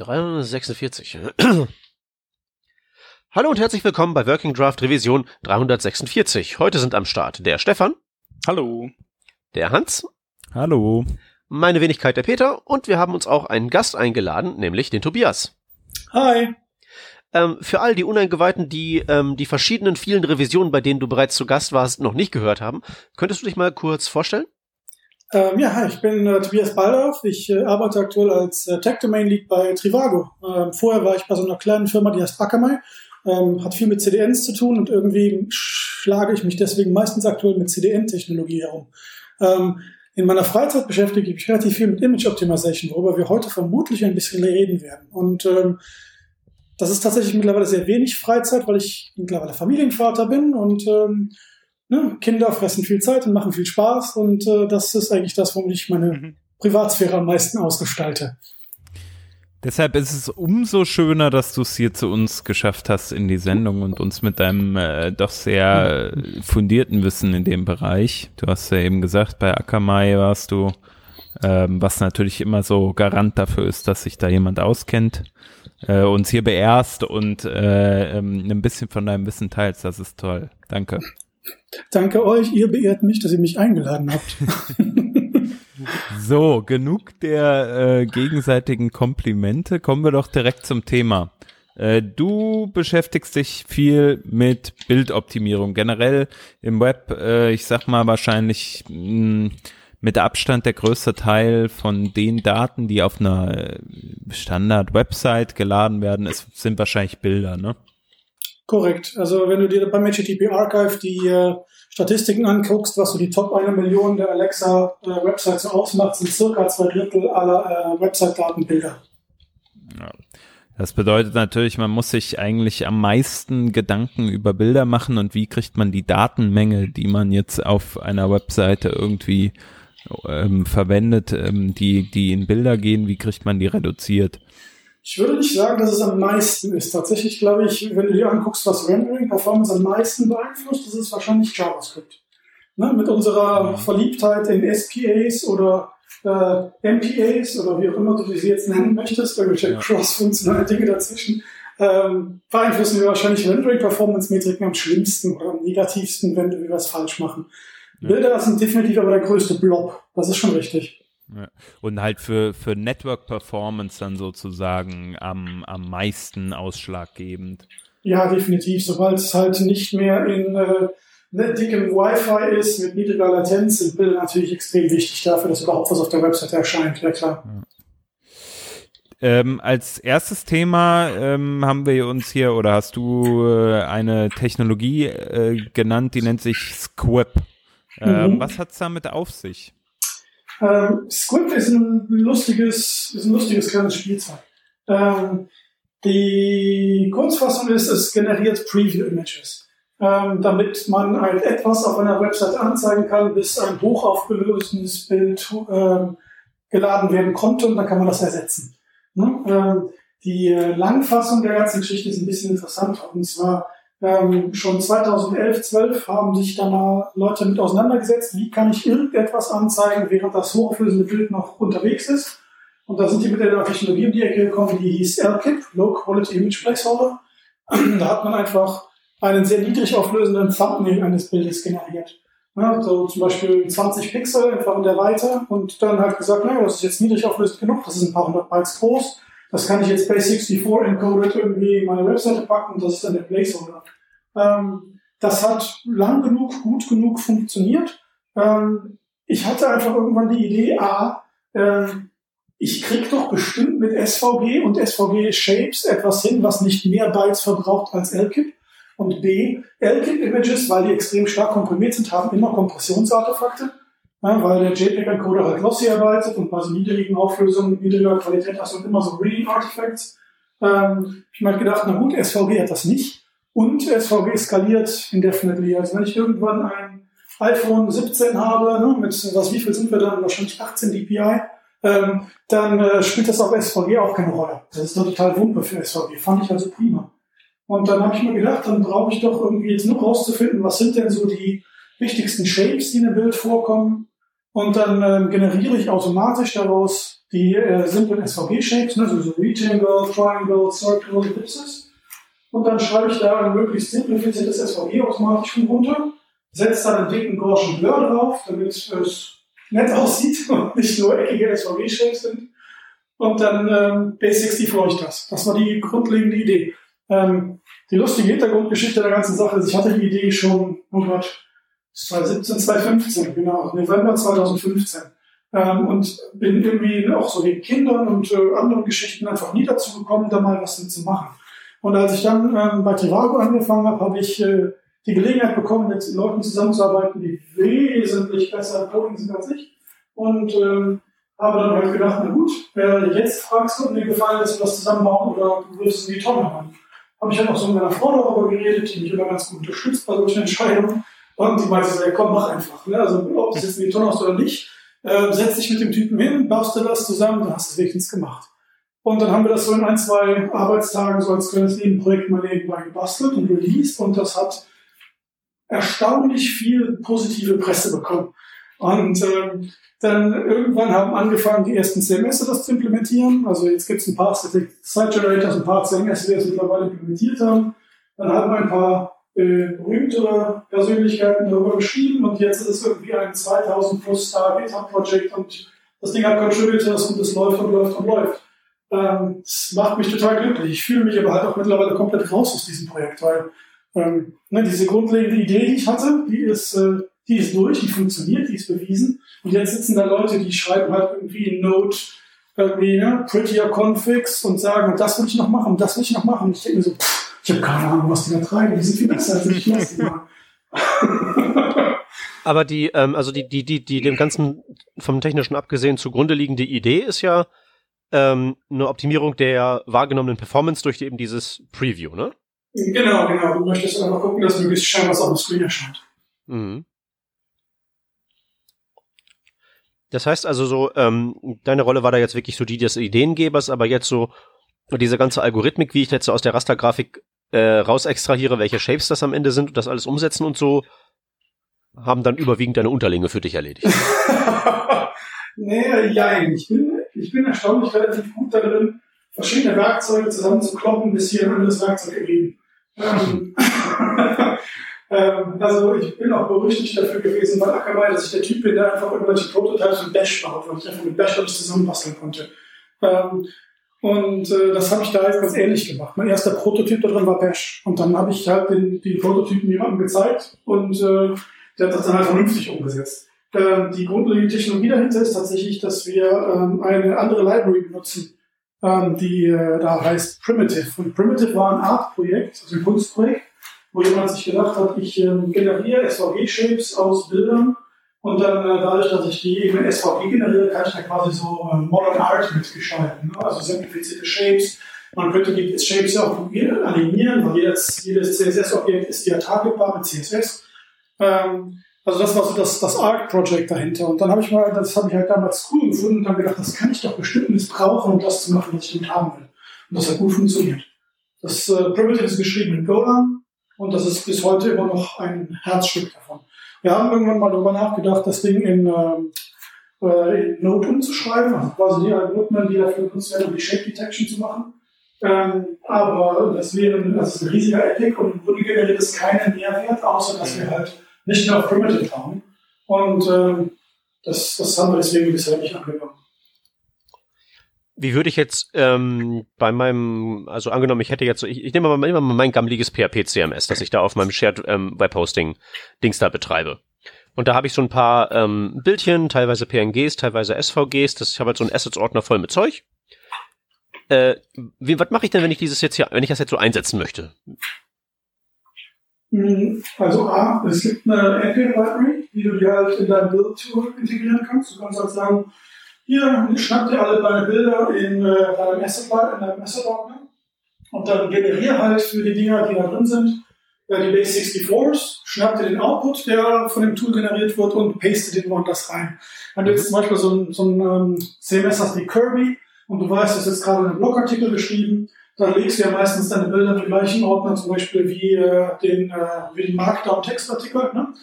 346. Hallo und herzlich willkommen bei Working Draft Revision 346. Heute sind am Start der Stefan. Hallo. Der Hans. Hallo. Meine Wenigkeit der Peter und wir haben uns auch einen Gast eingeladen, nämlich den Tobias. Hi. Ähm, für all die Uneingeweihten, die ähm, die verschiedenen vielen Revisionen, bei denen du bereits zu Gast warst, noch nicht gehört haben, könntest du dich mal kurz vorstellen? Ähm, ja, hi, ich bin äh, Tobias Baldauf. Ich äh, arbeite aktuell als äh, Tech Domain Lead bei Trivago. Ähm, vorher war ich bei so einer kleinen Firma, die heißt Akamai. Ähm, hat viel mit CDNs zu tun und irgendwie schlage ich mich deswegen meistens aktuell mit CDN-Technologie herum. Ähm, in meiner Freizeit beschäftige ich mich relativ viel mit Image Optimization, worüber wir heute vermutlich ein bisschen reden werden. Und ähm, das ist tatsächlich mittlerweile sehr wenig Freizeit, weil ich mittlerweile Familienvater bin und ähm, ne, Kinder fressen viel Zeit und machen viel Spaß und äh, das ist eigentlich das, womit ich meine mhm. Privatsphäre am meisten ausgestalte. Deshalb ist es umso schöner, dass du es hier zu uns geschafft hast in die Sendung und uns mit deinem äh, doch sehr fundierten Wissen in dem Bereich. Du hast ja eben gesagt, bei Akamai warst du, ähm, was natürlich immer so Garant dafür ist, dass sich da jemand auskennt, äh, uns hier beehrst und äh, ähm, ein bisschen von deinem Wissen teilst. Das ist toll. Danke. Danke euch, ihr beehrt mich, dass ihr mich eingeladen habt. so, genug der äh, gegenseitigen Komplimente. Kommen wir doch direkt zum Thema. Äh, du beschäftigst dich viel mit Bildoptimierung. Generell im Web, äh, ich sag mal wahrscheinlich mh, hm, mit Abstand der größte Teil von den Daten, die auf einer Standard-Website geladen werden, es sind wahrscheinlich Bilder, ne? Korrekt. Also wenn du dir beim HTTP Archive die äh, Statistiken anguckst, was so die Top eine Million der Alexa äh, Websites so ausmacht, sind circa zwei Drittel aller äh, Website-Datenbilder. Ja. Das bedeutet natürlich, man muss sich eigentlich am meisten Gedanken über Bilder machen und wie kriegt man die Datenmenge, die man jetzt auf einer Webseite irgendwie ähm, verwendet, ähm, die, die in Bilder gehen, wie kriegt man die reduziert? Ich würde nicht sagen, dass es am meisten ist. Tatsächlich glaube ich, wenn du dir anguckst, was Rendering Performance am meisten beeinflusst, das ist wahrscheinlich JavaScript. Ne? Mit unserer Verliebtheit in SPAs oder äh, MPAs oder wie auch immer du sie jetzt nennen möchtest, irgendwelche ja. cross-funktionale Dinge dazwischen, ähm, beeinflussen wir wahrscheinlich Rendering-Performance-Metriken am schlimmsten oder am negativsten, wenn wir was falsch machen. Ja. Bilder sind definitiv aber der größte Blob. Das ist schon richtig. Ja. Und halt für, für Network Performance dann sozusagen am, am meisten ausschlaggebend. Ja, definitiv. Sobald es halt nicht mehr in äh, dickem Wi-Fi ist, mit niedriger Latenz, sind Bilder natürlich extrem wichtig dafür, dass überhaupt was auf der Website erscheint. Ja, klar. Ja. Ähm, als erstes Thema ähm, haben wir uns hier, oder hast du äh, eine Technologie äh, genannt, die nennt sich Squip. Ähm, mhm. Was hat's damit auf sich? Ähm, Squid ist ein lustiges, ist ein lustiges kleines Spielzeug. Ähm, die Kurzfassung ist, es generiert Preview-Images, ähm, damit man ein etwas auf einer Website anzeigen kann, bis ein hochaufgelöstes Bild ähm, geladen werden konnte und dann kann man das ersetzen. Ne? Ähm, die äh, Langfassung der ganzen Geschichte ist ein bisschen interessant und zwar ähm, schon 2011, 12 haben sich da Leute mit auseinandergesetzt, wie kann ich irgendetwas anzeigen, während das hochauflösende Bild noch unterwegs ist. Und da sind die mit einer Technologie um die Ecke gekommen, die hieß LKIP, Low Quality Image Placeholder. da hat man einfach einen sehr niedrig auflösenden Thumbnail eines Bildes generiert. Ja, so zum Beispiel 20 Pixel einfach in der Weite und dann halt gesagt, naja, das ist jetzt niedrig auflösend genug, das ist ein paar hundert Bytes groß das kann ich jetzt bei 64 encoded irgendwie in meine Webseite packen und das ist dann der Placeholder. Ähm, das hat lang genug, gut genug funktioniert. Ähm, ich hatte einfach irgendwann die Idee, A, äh, ich krieg doch bestimmt mit SVG und SVG Shapes etwas hin, was nicht mehr Bytes verbraucht als LKIP. Und B, LKIP-Images, weil die extrem stark komprimiert sind, haben immer Kompressionsartefakte. Ja, weil der JPEG-Encoder halt lossy arbeitet und bei so niedrigen Auflösungen, niedriger Qualität hast du immer so Reading Artifacts. Ähm, ich mir halt gedacht, na gut, SVG hat das nicht. Und SVG skaliert indefinitely. Also wenn ich irgendwann ein iPhone 17 habe, ne, mit was, wie viel sind wir dann? Wahrscheinlich 18 dpi. Ähm, dann äh, spielt das auf SVG auch keine Rolle. Das ist doch total Wumpe für SVG. Fand ich also prima. Und dann habe ich mir gedacht, dann brauche ich doch irgendwie jetzt nur rauszufinden, was sind denn so die wichtigsten Shapes, die in dem Bild vorkommen und dann ähm, generiere ich automatisch daraus die äh, simplen SVG-Shapes, ne, so, so Rectangle, Triangle, Circle, Ellipses. Und dann schreibe ich da ein möglichst simplifiziertes SVG automatisch von runter, setze dann einen dicken Gaussian Blur drauf, damit es nett aussieht und nicht nur eckige SVG-Shapes sind. Und dann ähm, Base64 ich das. Das war die grundlegende Idee. Ähm, die lustige Hintergrundgeschichte der ganzen Sache ist, ich hatte die Idee schon, oh Gott, 2017, 2015, genau, November 2015. Ähm, und bin irgendwie auch so wegen Kindern und äh, anderen Geschichten einfach nie dazu gekommen, da mal was mitzumachen. Und als ich dann ähm, bei Trivago angefangen habe, habe ich äh, die Gelegenheit bekommen, mit Leuten zusammenzuarbeiten, die wesentlich besser Coding sind als ich. Und ähm, habe dann halt gedacht, na gut, äh, jetzt fragst du, ob mir gefallen ist, was zusammenbauen oder du in die Tonne haben. Habe ich dann auch so mit meiner Frau darüber geredet, die mich immer ganz gut unterstützt bei solchen Entscheidungen. Und die meinte so, ja, komm, mach einfach. Ne? Also ob das jetzt in die Tonne oder nicht, äh, setz dich mit dem Typen hin, baust du das zusammen, dann hast du es wenigstens gemacht. Und dann haben wir das so in ein, zwei Arbeitstagen so als kleines Nebenprojekt mal nebenbei gebastelt und released und das hat erstaunlich viel positive Presse bekommen. Und ähm, dann irgendwann haben angefangen, die ersten CMS das zu implementieren. Also jetzt gibt es ein paar Site Generators, ein paar CMS, die das mittlerweile implementiert haben. Dann haben ein paar äh, berühmtere Persönlichkeiten darüber geschrieben und jetzt ist es irgendwie ein 2000 plus Star GitHub Project und das Ding hat Contributors und es läuft und läuft und läuft. Ähm, das macht mich total glücklich. Ich fühle mich aber halt auch mittlerweile komplett raus aus diesem Projekt, weil ähm, ne, diese grundlegende Idee, die ich hatte, die ist, äh, die ist durch, die funktioniert, die ist bewiesen. Und jetzt sitzen da Leute, die schreiben halt irgendwie in Node irgendwie, ne, prettier Configs und sagen, das will ich noch machen, das will ich noch machen. Ich denke mir so, pff, ich habe keine Ahnung, was die da treiben, die sind viel besser als ich, mal. Aber die, ähm, also die, die, die, die dem Ganzen vom Technischen abgesehen zugrunde liegende Idee ist ja ähm, eine Optimierung der wahrgenommenen Performance durch eben dieses Preview, ne? Genau, genau. Du möchtest einfach gucken, dass möglichst schnell was auf dem Screen erscheint. Mhm. Das heißt also so, ähm, deine Rolle war da jetzt wirklich so die des Ideengebers, aber jetzt so diese ganze Algorithmik, wie ich jetzt so aus der Rastergrafik äh, raus extrahiere, welche Shapes das am Ende sind und das alles umsetzen und so, haben dann überwiegend deine Unterlinge für dich erledigt. nee, ja, ich bin, ich bin erstaunlich relativ gut darin, verschiedene Werkzeuge zusammenzukloppen, bis hier ein anderes Werkzeug ergeben. Ähm, ähm, also ich bin auch berüchtigt dafür gewesen bei Akamai, dass ich der Typ bin, der einfach irgendwelche Prototypes mit Bash baut, weil ich einfach mit Bash alles zusammenbasteln konnte. Ähm, und äh, das habe ich da jetzt ganz ähnlich gemacht. Mein erster Prototyp da drin war Bash. Und dann habe ich halt den, den Prototypen jemandem gezeigt und äh, der hat das dann halt vernünftig umgesetzt. Ähm, die grundlegende Technologie dahinter ist tatsächlich, dass wir ähm, eine andere Library benutzen, ähm, die äh, da heißt Primitive. Und Primitive war ein Art-Projekt, also ein Kunstprojekt, wo jemand sich gedacht hat, ich ähm, generiere SVG-Shapes aus Bildern und dann äh, dadurch, dass ich die eben in SVG generiere, kann ich da quasi so äh, Modern Art mitgestalten. Ne? Also simplifizierte Shapes. Man könnte die Shapes ja auch alignieren, weil jedes, jedes CSS-Objekt ist ja targetbar mit CSS. Ähm, also das war so das, das Arc-Project dahinter. Und dann habe ich mal, das habe ich halt damals cool gefunden und habe gedacht, das kann ich doch bestimmt missbrauchen, um das zu machen, was ich damit haben will. Und das hat gut funktioniert. Das äh, Primitive ist geschrieben in Golang und das ist bis heute immer noch ein Herzstück davon. Wir haben irgendwann mal darüber nachgedacht, das Ding in, ähm, äh, in Node umzuschreiben, also quasi die Algorithmen, die dafür genutzt werden, um die Shape Detection zu machen. Ähm, aber das wäre das ist ein riesiger Epic und im Grunde generiert es keinen Mehrwert, außer dass wir halt nicht mehr auf Primitive haben. Und ähm, das, das haben wir deswegen bisher nicht angenommen. Wie würde ich jetzt ähm, bei meinem, also angenommen, ich hätte jetzt ich, ich nehme mal, mal mein gammeliges PHP-CMS, das ich da auf meinem Shared ähm, Webhosting-Dings da betreibe. Und da habe ich so ein paar ähm, Bildchen, teilweise PNGs, teilweise SVGs. Das, ich habe halt so einen Assets-Ordner voll mit Zeug. Äh, wie, was mache ich denn, wenn ich dieses jetzt hier, wenn ich das jetzt so einsetzen möchte? Hm, also A, es gibt eine Apple-Library, die du dir halt in dein Build-Tool integrieren kannst. Du kannst halt sagen, hier, schnapp dir alle deine Bilder in äh, deinem Asset-Ordner Asset und dann generiere halt für die Dinger, die da drin sind, äh, die Base 64s, schnapp dir den Output, der von dem Tool generiert wird und paste den woanders rein. Wenn du jetzt zum Beispiel so ein, so ein ähm, CMS hast wie Kirby und du weißt, du hast jetzt gerade einen Blogartikel geschrieben, dann legst du ja meistens deine Bilder den gleichen Ordner, zum Beispiel wie, äh, den, äh, wie den Markdown-Textartikel. Ne?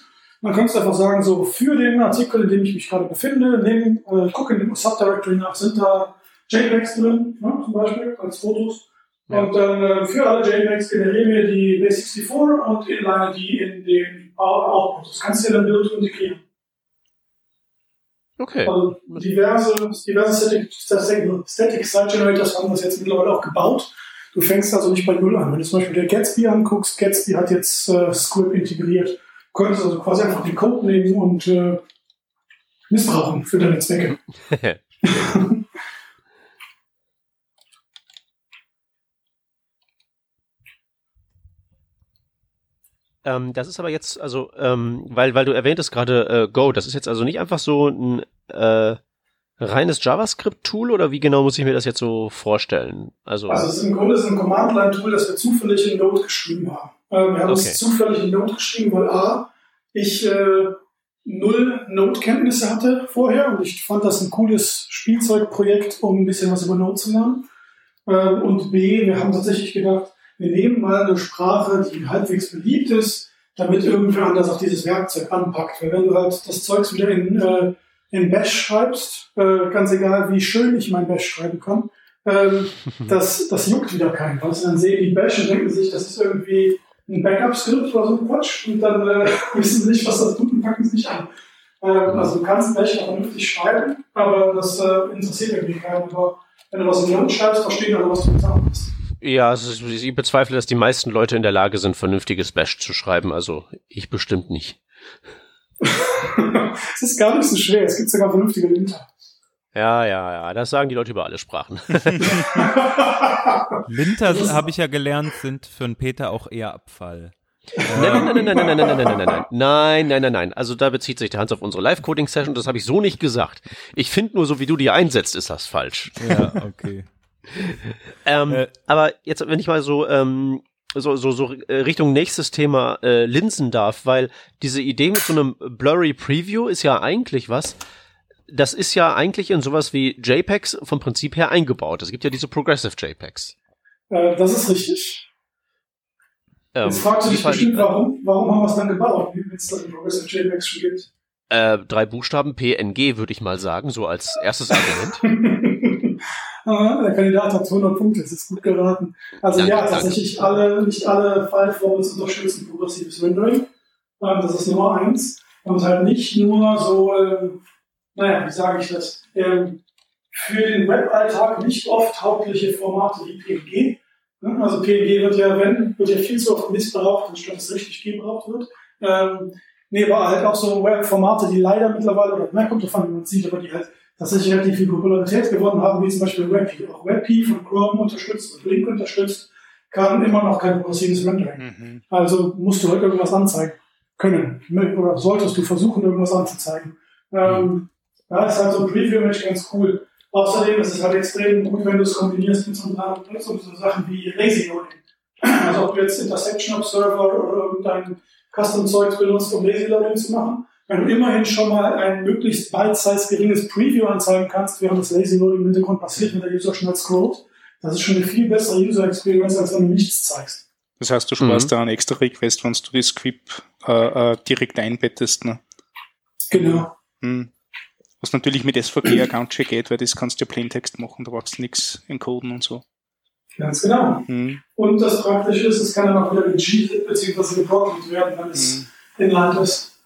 Man könnte einfach sagen, so für den Artikel, in dem ich mich gerade befinde, nehmen, äh, gucke in dem Subdirectory nach, sind da JPEGs drin, ne, zum Beispiel als Fotos. Ja. Und dann äh, für alle JPEGs generieren wir die Base64 und inline die in den Output. Das kannst du ja dann Bild integrieren. Okay. Also diverse, diverse Static, Static, Static Site Generators haben das jetzt mittlerweile auch gebaut. Du fängst also nicht bei Null an. Wenn du zum Beispiel der Gatsby anguckst, Gatsby hat jetzt äh, Script integriert. Du könntest also quasi einfach den Code nehmen und äh, missbrauchen für deine Zwecke. Ähm, das ist aber jetzt, also, ähm, weil, weil du erwähntest gerade äh, Go, das ist jetzt also nicht einfach so ein äh, reines JavaScript-Tool oder wie genau muss ich mir das jetzt so vorstellen? Also, also es ist im Grunde ist ein Command-Line-Tool, das wir zufällig in Node geschrieben haben. Äh, wir haben okay. es zufällig in Node geschrieben, weil A, ich äh, null Node-Kenntnisse hatte vorher und ich fand das ein cooles Spielzeugprojekt, um ein bisschen was über Node zu lernen. Äh, und B, wir haben tatsächlich gedacht, wir nehmen mal eine Sprache, die halbwegs beliebt ist, damit irgendwer anders auch dieses Werkzeug anpackt. Weil wenn du halt das Zeugs wieder in, äh, in Bash schreibst, äh, ganz egal wie schön ich mein Bash schreiben kann, ähm, das, das juckt wieder keinen. Was dann sehen die Bash und denken sich, das ist irgendwie ein Backup-Skript oder so ein Quatsch und dann äh, wissen sie nicht, was das tut und packen es nicht an. Ähm, also du kannst Bash auch vernünftig schreiben, aber das äh, interessiert irgendwie keinen. Aber wenn du was in Node schreibst, verstehen alle, was du gesagt hast. Ja, ist, ich bezweifle, dass die meisten Leute in der Lage sind, vernünftiges Bash zu schreiben. Also ich bestimmt nicht. Es ist gar nicht so schwer. Es gibt sogar vernünftige Linter. Ja, ja, ja. Das sagen die Leute über alle Sprachen. Linter, habe ich ja gelernt, sind für einen Peter auch eher Abfall. Nein, nein, nein, nein, nein, nein, nein, nein, nein, nein, nein, nein, nein, nein. Also da bezieht sich der Hans auf unsere Live-Coding-Session. Das habe ich so nicht gesagt. Ich finde nur, so wie du die einsetzt, ist das falsch. Ja, okay ähm, äh, aber jetzt, wenn ich mal so, ähm, so, so, so äh, Richtung nächstes Thema äh, linsen darf, weil diese Idee mit so einem Blurry Preview ist ja eigentlich was, das ist ja eigentlich in sowas wie JPEGs vom Prinzip her eingebaut. Es gibt ja diese Progressive JPEGs. Äh, das ist richtig. Ähm, Jetzt fragst du dich bestimmt, warum, warum haben wir es dann gebaut, wenn es da Progressive JPEGs schon gibt? Äh, drei Buchstaben PNG würde ich mal sagen, so als erstes Argument. der Kandidat hat 200 Punkte, das ist gut geraten. Also danke, ja, tatsächlich danke. alle, nicht alle File-Formats unterstützen progressives Rendering. Ähm, das ist Nummer eins. Und halt nicht nur so, ähm, naja, wie sage ich das, ähm, für den Weballtag nicht oft taugliche Formate wie PNG. Ne? Also PNG wird ja, wenn, wird ja viel zu oft missbraucht, anstatt es richtig gebraucht wird. Ähm, nee, aber halt auch so Webformate, die leider mittlerweile, oder mehr kommt davon, wie man sieht, aber die halt tatsächlich relativ viel Popularität gewonnen haben, wie zum Beispiel WebP. Auch WebP von Chrome unterstützt und Link unterstützt, kann immer noch kein progressives Rendering. Mhm. Also musst du halt irgendwas anzeigen können. Oder solltest du versuchen, irgendwas anzuzeigen. Ähm, ja, ist halt so ein Preview-Image ganz cool. Außerdem ist es halt extrem gut, wenn du es kombinierst mit so, mit so Sachen wie Lazy Loading. Also ob du jetzt Intersection Observer oder irgendein Custom-Zeug benutzt, um Lazy Loading zu machen, wenn du immerhin schon mal ein möglichst bite-size geringes Preview anzeigen kannst, während das Lazy Loading im Hintergrund passiert, wenn der User schnell scrollt, das ist schon eine viel bessere User Experience, als wenn du nichts zeigst. Das heißt, du sparst mhm. da einen extra Request, wenn du die Script äh, äh, direkt einbettest. Ne? Genau. Mhm. Was natürlich mit SVG ganz schön geht, weil das kannst du ja Plaintext machen, da brauchst du nichts encoden und so. Ganz genau. Mhm. Und das Praktische ist, es kann dann auch wieder gecheatet bzw. geblockt werden, wenn es mhm. Inhalt ist.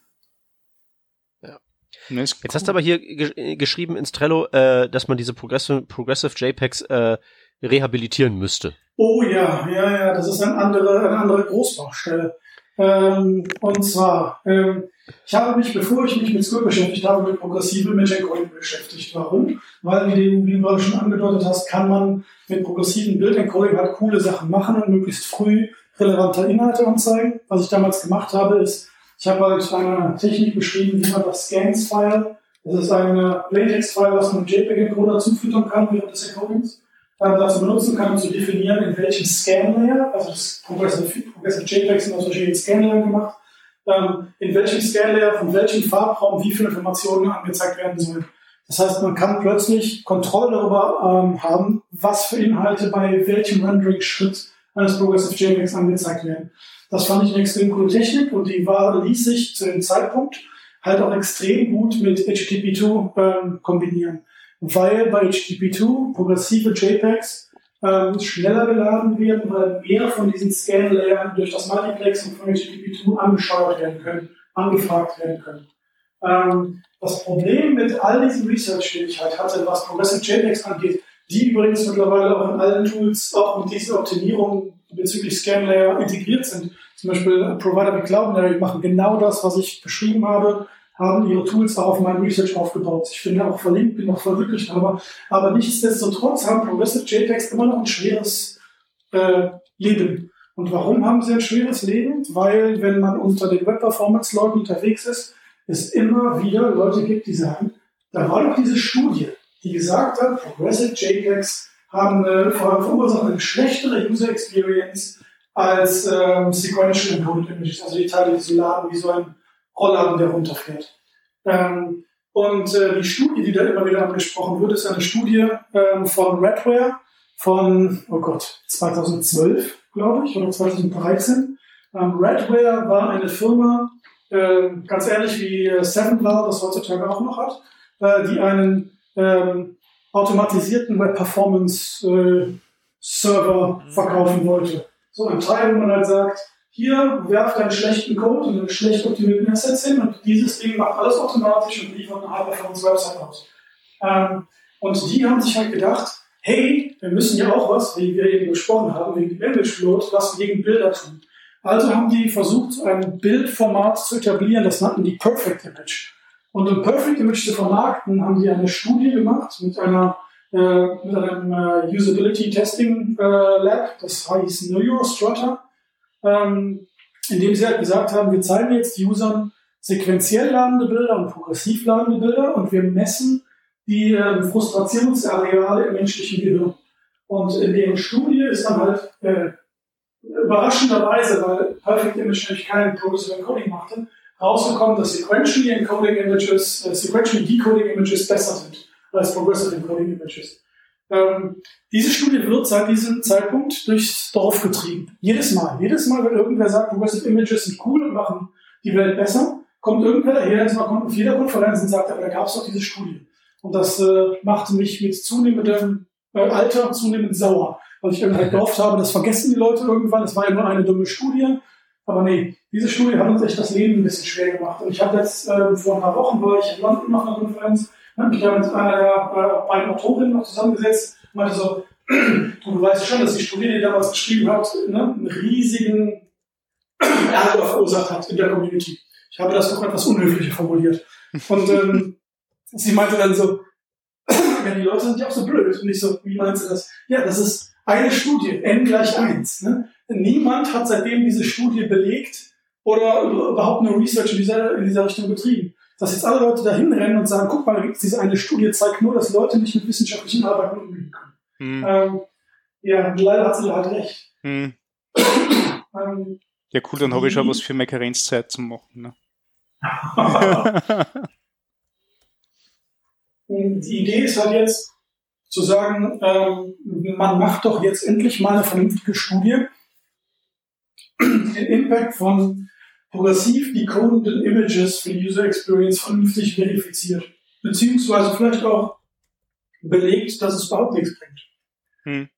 Jetzt hast du aber hier ge geschrieben ins Trello, äh, dass man diese Progressive, Progressive JPEGs äh, rehabilitieren müsste. Oh ja, ja, ja, das ist eine andere, eine andere Großbaustelle. Ähm, und zwar, ähm, ich habe mich, bevor ich mich mit Script beschäftigt habe, mit progressiven Image Encoding beschäftigt. Warum? Weil, wie du, gerade schon angedeutet hast, kann man mit progressiven Bild Encoding halt coole Sachen machen und möglichst früh relevante Inhalte anzeigen. Was ich damals gemacht habe, ist, ich habe halt eine Technik beschrieben, wie man das Scans-File, das ist ein Plaintext-File, was man JPEG-Encoder zufüttern kann während des Encodings, dann dazu benutzen kann, zu definieren, in welchem Scan-Layer, also das Progressive, Progressive JPEGs sind aus verschiedenen Scan-Layern gemacht, ähm, in welchem Scan-Layer, von welchem Farbraum wie viele Informationen angezeigt werden sollen. Das heißt, man kann plötzlich Kontrolle darüber ähm, haben, was für Inhalte bei welchem Rendering-Schritt eines Progressive JPEGs angezeigt werden. Das fand ich eine extrem coole Technik und die war, ließ sich zu dem Zeitpunkt halt auch extrem gut mit HTTP2 ähm, kombinieren. Weil bei HTTP2 progressive JPEGs ähm, schneller geladen werden, weil mehr von diesen Scan-Layern durch das Multiplexing von HTTP2 angesteuert werden können, angefragt werden können. Ähm, das Problem mit all diesen Research, den ich halt hatte, was Progressive JPEGs angeht, die übrigens mittlerweile auch in allen Tools auch mit dieser Optimierung bezüglich Scan-Layer integriert sind. Zum Beispiel Provider wie Cloudinary machen genau das, was ich beschrieben habe, haben ihre Tools auf meinem Research aufgebaut. Ich finde auch verlinkt, bin auch verwirklicht, aber, aber nichtsdestotrotz haben Progressive JPEGs immer noch ein schweres äh, Leben. Und warum haben sie ein schweres Leben? Weil, wenn man unter den Web-Performance-Leuten unterwegs ist, es immer wieder Leute gibt, die sagen, da war doch diese Studie, die gesagt hat, Progressive JPEGs haben eine, verursachen eine schlechtere User Experience als ähm, Sequential Encoded Images, also die Teile, die so laden wie so ein Rollladen, der runterfährt. Ähm, und äh, die Studie, die da immer wieder angesprochen wird, ist eine Studie ähm, von Redware von, oh Gott, 2012, glaube ich, oder 2013. Ähm, Redware war eine Firma, äh, ganz ähnlich wie äh, Sevenbar das heutzutage auch noch hat, äh, die einen ähm, automatisierten Web Performance äh, Server verkaufen wollte. So ein Teil, wo man halt sagt, hier werft einen schlechten Code und einen schlecht optimierten Assets hin und dieses Ding macht alles automatisch und liefert eine High-Performance-Website aus. Ähm, und die haben sich halt gedacht, hey, wir müssen ja auch was, wie wir eben besprochen haben, wegen dem Image Float, was gegen Bilder tun. Also haben die versucht, ein Bildformat zu etablieren, das nannten die Perfect Image. Und um Perfect Image zu vermarkten, haben die eine Studie gemacht mit einer äh, mit einem äh, Usability Testing äh, Lab, das heißt Neurostrutter ähm, indem sie halt gesagt haben, wir zeigen jetzt Usern sequenziell ladende Bilder und progressiv ladende Bilder und wir messen die äh, Frustrationsareale im menschlichen Gehirn. Und in deren Studie ist dann halt äh, überraschenderweise, weil Perfect Image nämlich kein Progressive Encoding machte, rausgekommen, dass Sequentially Encoding Images, äh, Sequentially Decoding Images besser sind als Progressive Encoding Images. Ähm, diese Studie wird seit diesem Zeitpunkt durchs Dorf getrieben. Jedes Mal. Jedes Mal, wenn irgendwer sagt, Progressive Images sind cool und machen die Welt besser, kommt irgendwer daher, mal kommt auf jeder Konferenz und sagt, aber da gab es doch diese Studie. Und das äh, machte mich mit zunehmendem äh, Alter zunehmend sauer, weil ich irgendwie halt gehofft habe, das vergessen die Leute irgendwann. Es war ja nur eine dumme Studie. Aber nee, diese Studie hat uns echt das Leben ein bisschen schwer gemacht. Und ich habe jetzt äh, vor ein paar Wochen war ich in London nach einer Konferenz habe mich da mit einer der beiden Autorinnen noch zusammengesetzt und meinte so, du weißt schon, dass die Studie, die damals geschrieben hat, ne, einen riesigen Ärger verursacht hat in der Community. Ich habe das noch etwas unhöflicher formuliert. Und ähm, sie meinte dann so, ja, die Leute sind ja auch so blöd. Und ich so, wie meinst du das? Ja, das ist eine Studie, n gleich eins. Ne? Niemand hat seitdem diese Studie belegt oder überhaupt nur Research in dieser, in dieser Richtung betrieben dass jetzt alle Leute da hinrennen und sagen, guck mal, da gibt es diese eine Studie, zeigt nur, dass Leute nicht mit wissenschaftlichen Arbeiten umgehen können. Hm. Ähm, ja, leider hat sie da halt recht. Hm. ähm, ja, cool, dann habe ich schon was für meine Karenzzeit zu machen. Ne? die Idee ist halt jetzt zu sagen, ähm, man macht doch jetzt endlich mal eine vernünftige Studie, die den Impact von progressiv decodenden Images für die User Experience vernünftig verifiziert. Beziehungsweise vielleicht auch belegt, dass es überhaupt nichts bringt. Hm.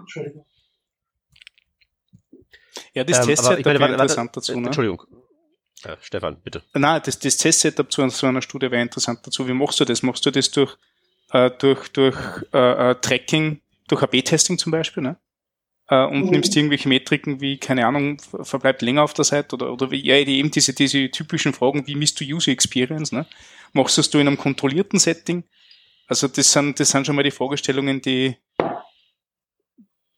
Entschuldigung. Ja, das ähm, Testsetup wäre interessant warte, dazu. Ne? Entschuldigung. Ja, Stefan, bitte. Nein, das, das Testsetup zu so einer Studie wäre interessant dazu. Wie machst du das? Machst du das durch, äh, durch, durch äh, äh Tracking, durch AB-Testing zum Beispiel? Ne? Äh, und mhm. nimmst irgendwelche Metriken wie, keine Ahnung, verbleibt länger auf der Seite oder, oder wie, ja, eben diese, diese typischen Fragen, wie misst du User Experience, ne? Machst du das du in einem kontrollierten Setting? Also das sind, das sind schon mal die Fragestellungen, die,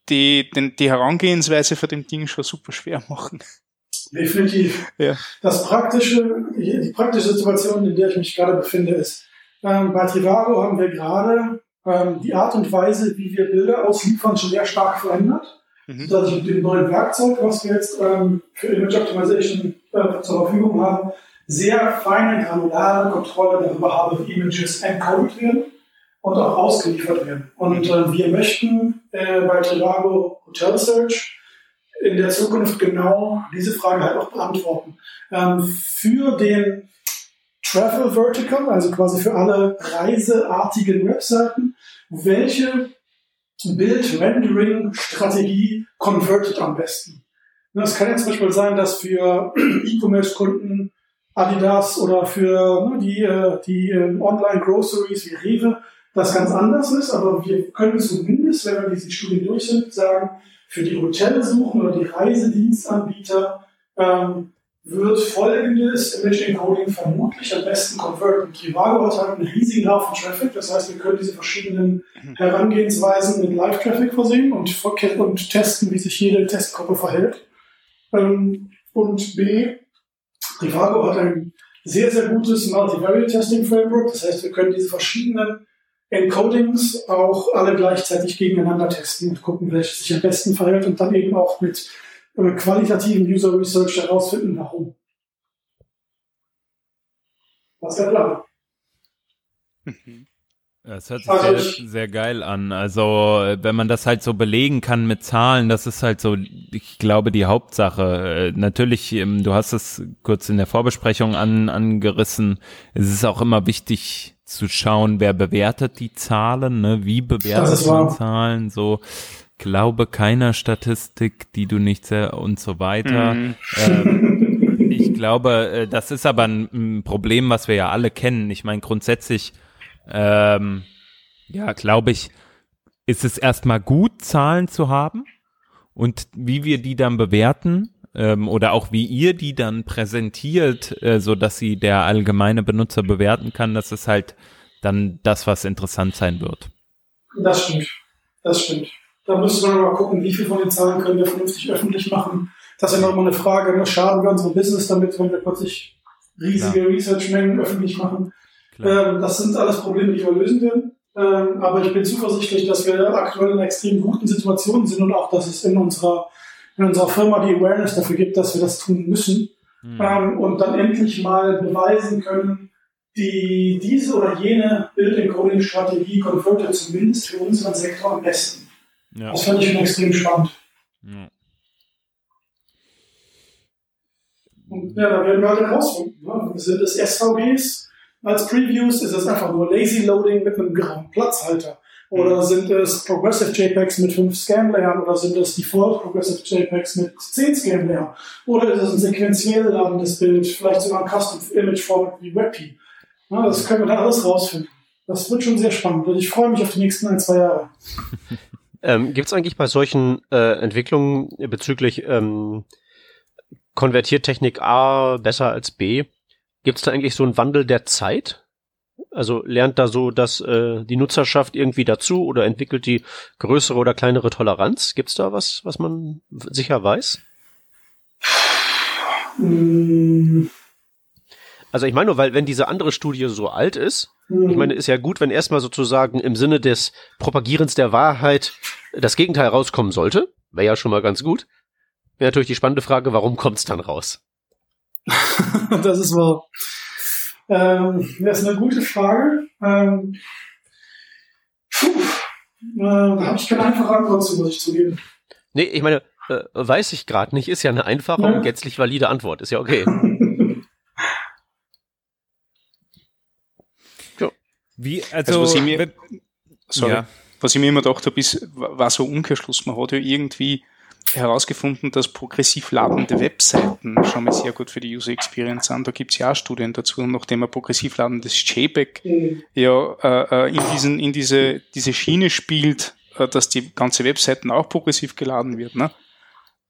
die, die, die Herangehensweise für dem Ding schon super schwer machen. Definitiv. Ja. Das praktische, die praktische Situation, in der ich mich gerade befinde, ist, ähm, bei Trivago haben wir gerade ähm, die Art und Weise, wie wir Bilder ausliefern, schon sehr stark verändert mhm. dass ich mit dem neuen Werkzeug, was wir jetzt ähm, für Image Optimization äh, zur Verfügung haben, sehr feine, granulare Kontrolle darüber habe, wie Images encoded werden und auch ausgeliefert werden. Und äh, wir möchten äh, bei Trivago Hotel Search in der Zukunft genau diese Frage halt auch beantworten. Ähm, für den Travel Vertical, also quasi für alle reiseartigen Webseiten, welche Bild-Rendering-Strategie convertet am besten? Das kann ja zum Beispiel sein, dass für E-Commerce-Kunden Adidas oder für ne, die, äh, die ähm, Online-Groceries wie Rewe das ganz anders ist, aber wir können zumindest, wenn wir diese Studien durch sind, sagen, für die Hotelsuchen oder die Reisedienstanbieter ähm, wird folgendes Image Encoding vermutlich am besten converten. Trivago hat halt einen riesigen Haufen Traffic, das heißt, wir können diese verschiedenen Herangehensweisen mit Live-Traffic versehen und, und testen, wie sich jede Testgruppe verhält. Ähm, und B, Trivago hat ein sehr, sehr gutes Multivariate Testing Framework, das heißt, wir können diese verschiedenen Encodings auch alle gleichzeitig gegeneinander testen und gucken, welches sich am besten verhält und dann eben auch mit qualitativen User Research herausfinden, warum. Was ist der Plan? Das hört sich also sehr, sehr geil an. Also, wenn man das halt so belegen kann mit Zahlen, das ist halt so, ich glaube, die Hauptsache. Äh, natürlich, ähm, du hast es kurz in der Vorbesprechung an, angerissen. Es ist auch immer wichtig zu schauen, wer bewertet die Zahlen, ne? wie bewertet man Zahlen, so glaube keiner Statistik, die du nicht sehr und so weiter. Mhm. Ähm, ich glaube, äh, das ist aber ein, ein, Problem, was wir ja alle kennen. Ich meine, grundsätzlich, ähm, ja, glaube ich, ist es erstmal gut, Zahlen zu haben und wie wir die dann bewerten ähm, oder auch wie ihr die dann präsentiert, äh, so dass sie der allgemeine Benutzer bewerten kann, das ist halt dann das, was interessant sein wird. Das stimmt. Das stimmt. Da müsste man mal gucken, wie viel von den Zahlen können wir vernünftig öffentlich machen. Das ist ja nochmal eine Frage, ne? schaden wir unserem Business damit, wenn wir plötzlich riesige Research-Mengen öffentlich machen. Ähm, das sind alles Probleme, die wir lösen werden. Ähm, aber ich bin zuversichtlich, dass wir aktuell in einer extrem guten Situation sind und auch, dass es in unserer, in unserer Firma die Awareness dafür gibt, dass wir das tun müssen. Mhm. Ähm, und dann endlich mal beweisen können, die diese oder jene Build-Encoding-Strategie konvertiert zumindest für unseren Sektor am besten. Ja. Das fand ich schon extrem spannend. Ja. Und ja, da werden wir halt herausfinden. Ne? Sind es SVGs als Previews? Ist es einfach nur Lazy Loading mit einem grauen Platzhalter? Oder mhm. sind es Progressive JPEGs mit 5 Scan-Layern? Oder sind es Default Progressive JPEGs mit 10 Scan-Layern? Oder ist es ein sequenziell ladendes Bild? Vielleicht sogar ein Custom Image Format wie WebP? Ja, das können wir dann alles rausfinden. Das wird schon sehr spannend. Und ich freue mich auf die nächsten ein, zwei Jahre. Ähm, Gibt es eigentlich bei solchen äh, Entwicklungen bezüglich ähm, konvertiert Technik A besser als B, gibt es da eigentlich so einen Wandel der Zeit? Also lernt da so dass äh, die Nutzerschaft irgendwie dazu oder entwickelt die größere oder kleinere Toleranz? Gibt es da was, was man sicher weiß? Mm. Also ich meine nur, weil wenn diese andere Studie so alt ist. Ich meine, ist ja gut, wenn erstmal sozusagen im Sinne des Propagierens der Wahrheit das Gegenteil rauskommen sollte. Wäre ja schon mal ganz gut. Wäre natürlich die spannende Frage, warum kommt es dann raus? das ist wahr. Ähm, das ist eine gute Frage. Ähm, puh, äh, da habe ich keine einfache Antwort zu, muss ich zugeben. Nee, ich meine, äh, weiß ich gerade nicht, ist ja eine einfache ja. und gänzlich valide Antwort. Ist ja okay. Wie, also, also was ich mir, sorry, ja. was ich mir immer gedacht habe, ist, war so Umkehrschluss. Man hat ja irgendwie herausgefunden, dass progressiv ladende Webseiten schon mal sehr gut für die User Experience sind. Da gibt es ja auch Studien dazu. Und nachdem man progressiv ladendes JPEG mhm. ja äh, äh, in, diesen, in diese, diese Schiene spielt, äh, dass die ganze Webseiten auch progressiv geladen wird, ne?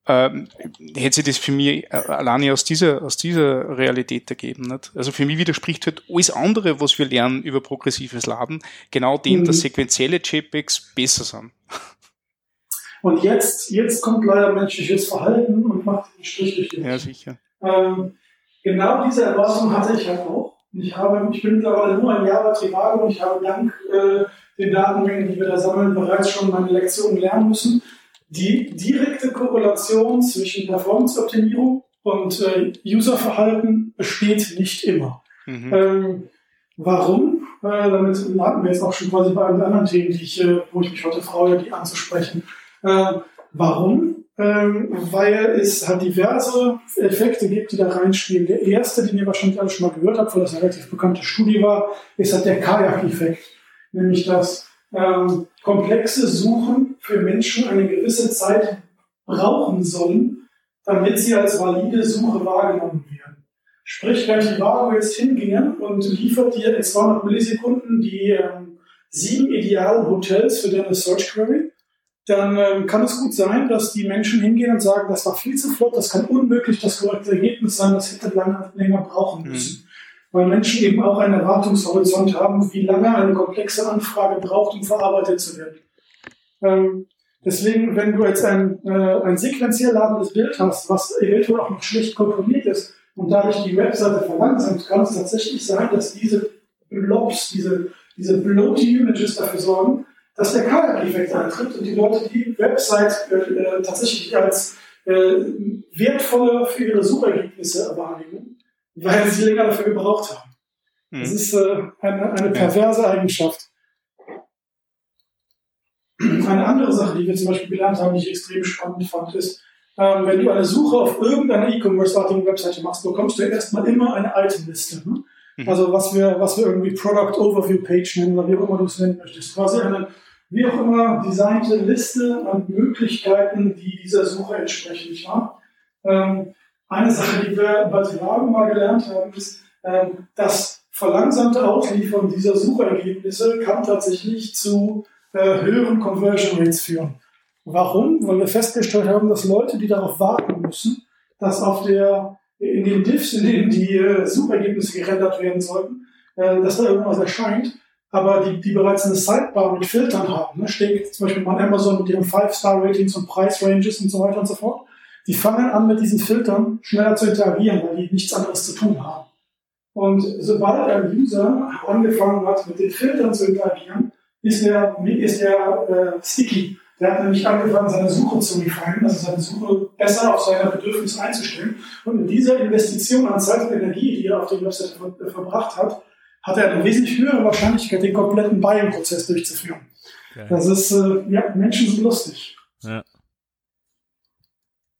Ähm, hätte sich das für mich äh, alleine aus dieser, aus dieser Realität ergeben. Nicht? Also für mich widerspricht halt alles andere, was wir lernen über progressives Laden, genau dem, mhm. dass sequenzielle JPEGs besser sind. Und jetzt, jetzt kommt leider menschliches Verhalten und macht den Strich durch den Ja, sicher. Ähm, genau diese Erwartung hatte ich halt auch. Ich, habe, ich bin mittlerweile nur ein Jahr bei Trivago und ich habe dank äh, den Datenmengen, die wir da sammeln, bereits schon meine Lektionen lernen müssen die direkte Korrelation zwischen Performance-Optimierung und äh, Userverhalten besteht nicht immer. Mhm. Ähm, warum? Äh, damit hatten wir jetzt auch schon quasi bei anderen Themen, die ich, äh, wo ich mich heute freue, die anzusprechen. Äh, warum? ähm, weil es halt diverse Effekte gibt, die da reinspielen. Der erste, den ihr wahrscheinlich alle schon mal gehört habt, weil das eine relativ bekannte Studie war, ist halt der Kajak-Effekt. Nämlich, dass ähm, komplexe Suchen für Menschen eine gewisse Zeit brauchen sollen, damit sie als valide Suche wahrgenommen werden. Sprich, wenn Trivago jetzt hinginge und liefert dir in 200 Millisekunden die ähm, sieben idealen Hotels für deine Search Query, dann ähm, kann es gut sein, dass die Menschen hingehen und sagen, das war viel zu flott, das kann unmöglich das korrekte Ergebnis sein, das hätte lange, länger brauchen müssen. Mhm. Weil Menschen eben auch einen Erwartungshorizont haben, wie lange eine komplexe Anfrage braucht, um verarbeitet zu werden. Ähm, deswegen, wenn du jetzt ein, äh, ein sequenziell ladendes Bild hast, was eventuell auch noch schlecht komprimiert ist und dadurch die Webseite verlangsamt, kann es tatsächlich sein, dass diese Blobs, diese, diese bloaty Images dafür sorgen, dass der Kader-Effekt eintritt und die Leute die Website äh, äh, tatsächlich als äh, wertvoller für ihre Suchergebnisse wahrnehmen, weil sie länger dafür gebraucht haben. Hm. Das ist äh, eine, eine perverse Eigenschaft. Eine andere Sache, die wir zum Beispiel gelernt haben, die ich extrem spannend fand, ist, ähm, wenn du eine Suche auf irgendeiner E-Commerce-artigen Webseite machst, bekommst du erstmal immer eine Itemliste. Ne? Mhm. Also was wir, was wir irgendwie Product Overview Page nennen oder wie auch immer du es nennen möchtest. Quasi eine wie auch immer designte Liste an Möglichkeiten, die dieser Suche entsprechen. Nicht wahr? Ähm, eine Sache, die wir bei Trivago mal gelernt haben, ist, ähm, das verlangsamte Ausliefern dieser Suchergebnisse kann tatsächlich zu äh, höheren Conversion Rates führen. Warum? Weil wir festgestellt haben, dass Leute, die darauf warten müssen, dass auf der, in den Diffs, in denen die äh, Suchergebnisse gerendert werden sollten, äh, dass da irgendwas erscheint, aber die, die bereits eine Sidebar mit Filtern haben, ne, steht zum Beispiel mal Amazon mit ihren Five-Star-Ratings und Price-Ranges und so weiter und so fort, die fangen an mit diesen Filtern schneller zu interagieren, weil die nichts anderes zu tun haben. Und sobald ein User angefangen hat, mit den Filtern zu interagieren, ist der, ist der äh, sticky. Der hat nämlich angefangen, seine Suche zu refinen, also seine Suche besser auf seine Bedürfnisse einzustellen. Und mit dieser Investition an Zeit und Energie, die er auf der Website ver verbracht hat, hat er eine wesentlich höhere Wahrscheinlichkeit, den kompletten Buying-Prozess durchzuführen. Okay. Das ist, äh, ja, Menschen sind lustig. Ja.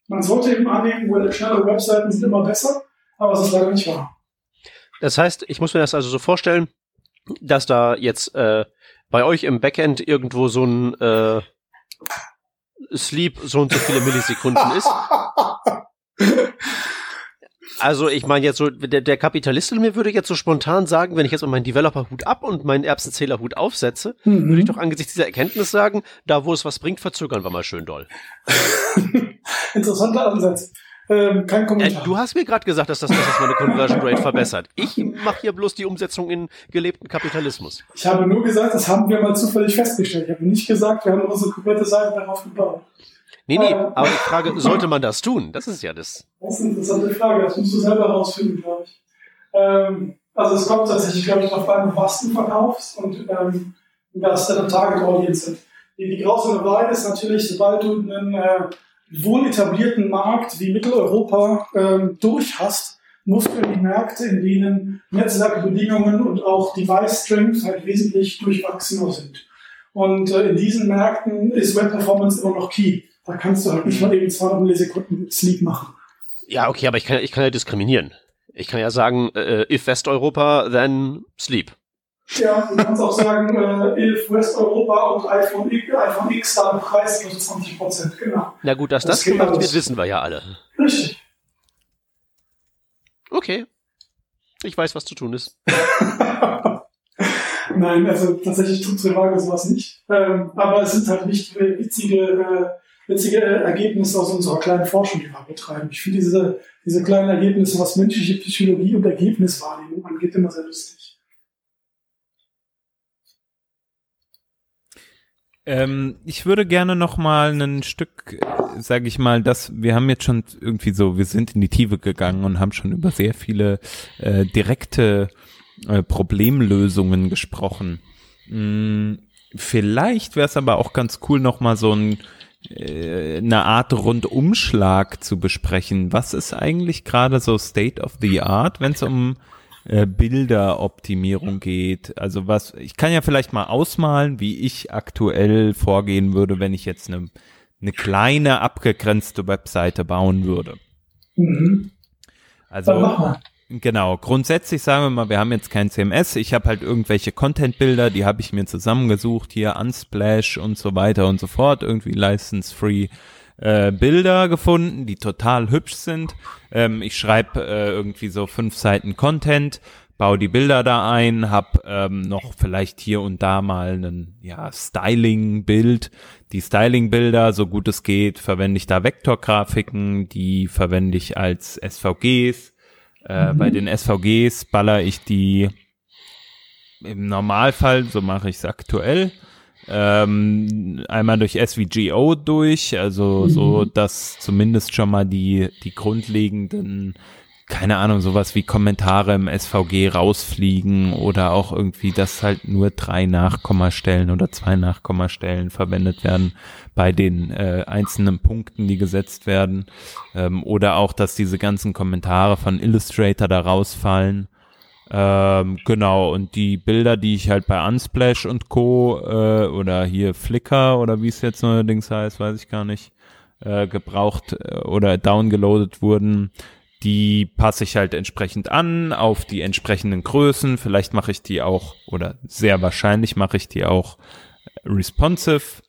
Man sollte eben annehmen, schnelle Webseiten sind immer besser, aber es ist leider nicht wahr. Das heißt, ich muss mir das also so vorstellen, dass da jetzt äh, bei euch im Backend irgendwo so ein äh, Sleep so und so viele Millisekunden ist. Also ich meine jetzt so, der, der Kapitalist in mir würde jetzt so spontan sagen, wenn ich jetzt mal meinen Developer-Hut ab und meinen Erbsenzähler-Hut aufsetze, mhm. würde ich doch angesichts dieser Erkenntnis sagen, da wo es was bringt, verzögern wir mal schön doll. Interessanter Ansatz. Ähm, kein Kommentar. Äh, du hast mir gerade gesagt, dass das, dass das meine Conversion Rate verbessert. Ich mache hier bloß die Umsetzung in gelebten Kapitalismus. Ich habe nur gesagt, das haben wir mal zufällig festgestellt. Ich habe nicht gesagt, wir haben unsere komplette Seite darauf gebaut. Nee, nee, ähm, aber die Frage, sollte man das tun? Das ist ja das. Das ist eine interessante Frage, das musst du selber herausfinden, glaube ich. Ähm, also es kommt tatsächlich, glaube ich, darauf an, was du verkaufst und ähm, was deine Target Audience sind. Die, die grausame Wahrheit ist natürlich, sobald du einen äh, wohl etablierten Markt wie Mitteleuropa ähm, durch hast, musst du in die Märkte, in denen Netzwerkbedingungen und auch Device Strength halt wesentlich durchwachsener sind. Und äh, in diesen Märkten ist Web Performance immer noch key. Da kannst du halt nicht mal eben 200 Millisekunden Sleep machen. Ja, okay, aber ich kann, ich kann ja diskriminieren. Ich kann ja sagen, äh, if Westeuropa, then sleep. Ja, du kannst auch sagen, äh, if Westeuropa und iPhone, iPhone X da im Preis plus 20 Prozent, genau. Na gut, dass das, das gemacht wird, wissen wir ja alle. Richtig. Okay. Ich weiß, was zu tun ist. Nein, also tatsächlich tut Trivago sowas nicht. Ähm, aber es sind halt nicht witzige äh, witzige Ergebnisse aus unserer kleinen Forschung, die wir betreiben. Ich finde diese, diese kleinen Ergebnisse, was menschliche Psychologie und Ergebniswahrnehmung angeht, immer sehr lustig. Ähm, ich würde gerne noch mal ein Stück, sage ich mal, dass wir haben jetzt schon irgendwie so, wir sind in die Tiefe gegangen und haben schon über sehr viele äh, direkte äh, Problemlösungen gesprochen. Hm, vielleicht wäre es aber auch ganz cool, noch mal so ein eine Art Rundumschlag zu besprechen. Was ist eigentlich gerade so State of the Art, wenn es um äh, Bilderoptimierung geht? Also was, ich kann ja vielleicht mal ausmalen, wie ich aktuell vorgehen würde, wenn ich jetzt eine eine kleine abgegrenzte Webseite bauen würde. Mhm. Also. Genau, grundsätzlich sagen wir mal, wir haben jetzt kein CMS. Ich habe halt irgendwelche Content-Bilder, die habe ich mir zusammengesucht, hier Unsplash und so weiter und so fort, irgendwie license-free äh, Bilder gefunden, die total hübsch sind. Ähm, ich schreibe äh, irgendwie so fünf Seiten Content, baue die Bilder da ein, hab ähm, noch vielleicht hier und da mal einen ja, Styling-Bild. Die Styling-Bilder, so gut es geht, verwende ich da Vektorgrafiken, die verwende ich als SVGs. Äh, Bei den SVGs baller ich die im Normalfall, so mache ich es aktuell, ähm, einmal durch SVGO durch, also Mhm. so, dass zumindest schon mal die, die grundlegenden, keine Ahnung, sowas wie Kommentare im SVG rausfliegen oder auch irgendwie, dass halt nur drei Nachkommastellen oder zwei Nachkommastellen verwendet werden bei den äh, einzelnen Punkten, die gesetzt werden. Ähm, oder auch, dass diese ganzen Kommentare von Illustrator da rausfallen. Ähm, genau, und die Bilder, die ich halt bei Unsplash und Co. Äh, oder hier Flickr oder wie es jetzt neuerdings heißt, weiß ich gar nicht, äh, gebraucht äh, oder downgeloadet wurden, die passe ich halt entsprechend an auf die entsprechenden Größen. Vielleicht mache ich die auch, oder sehr wahrscheinlich mache ich die auch responsive.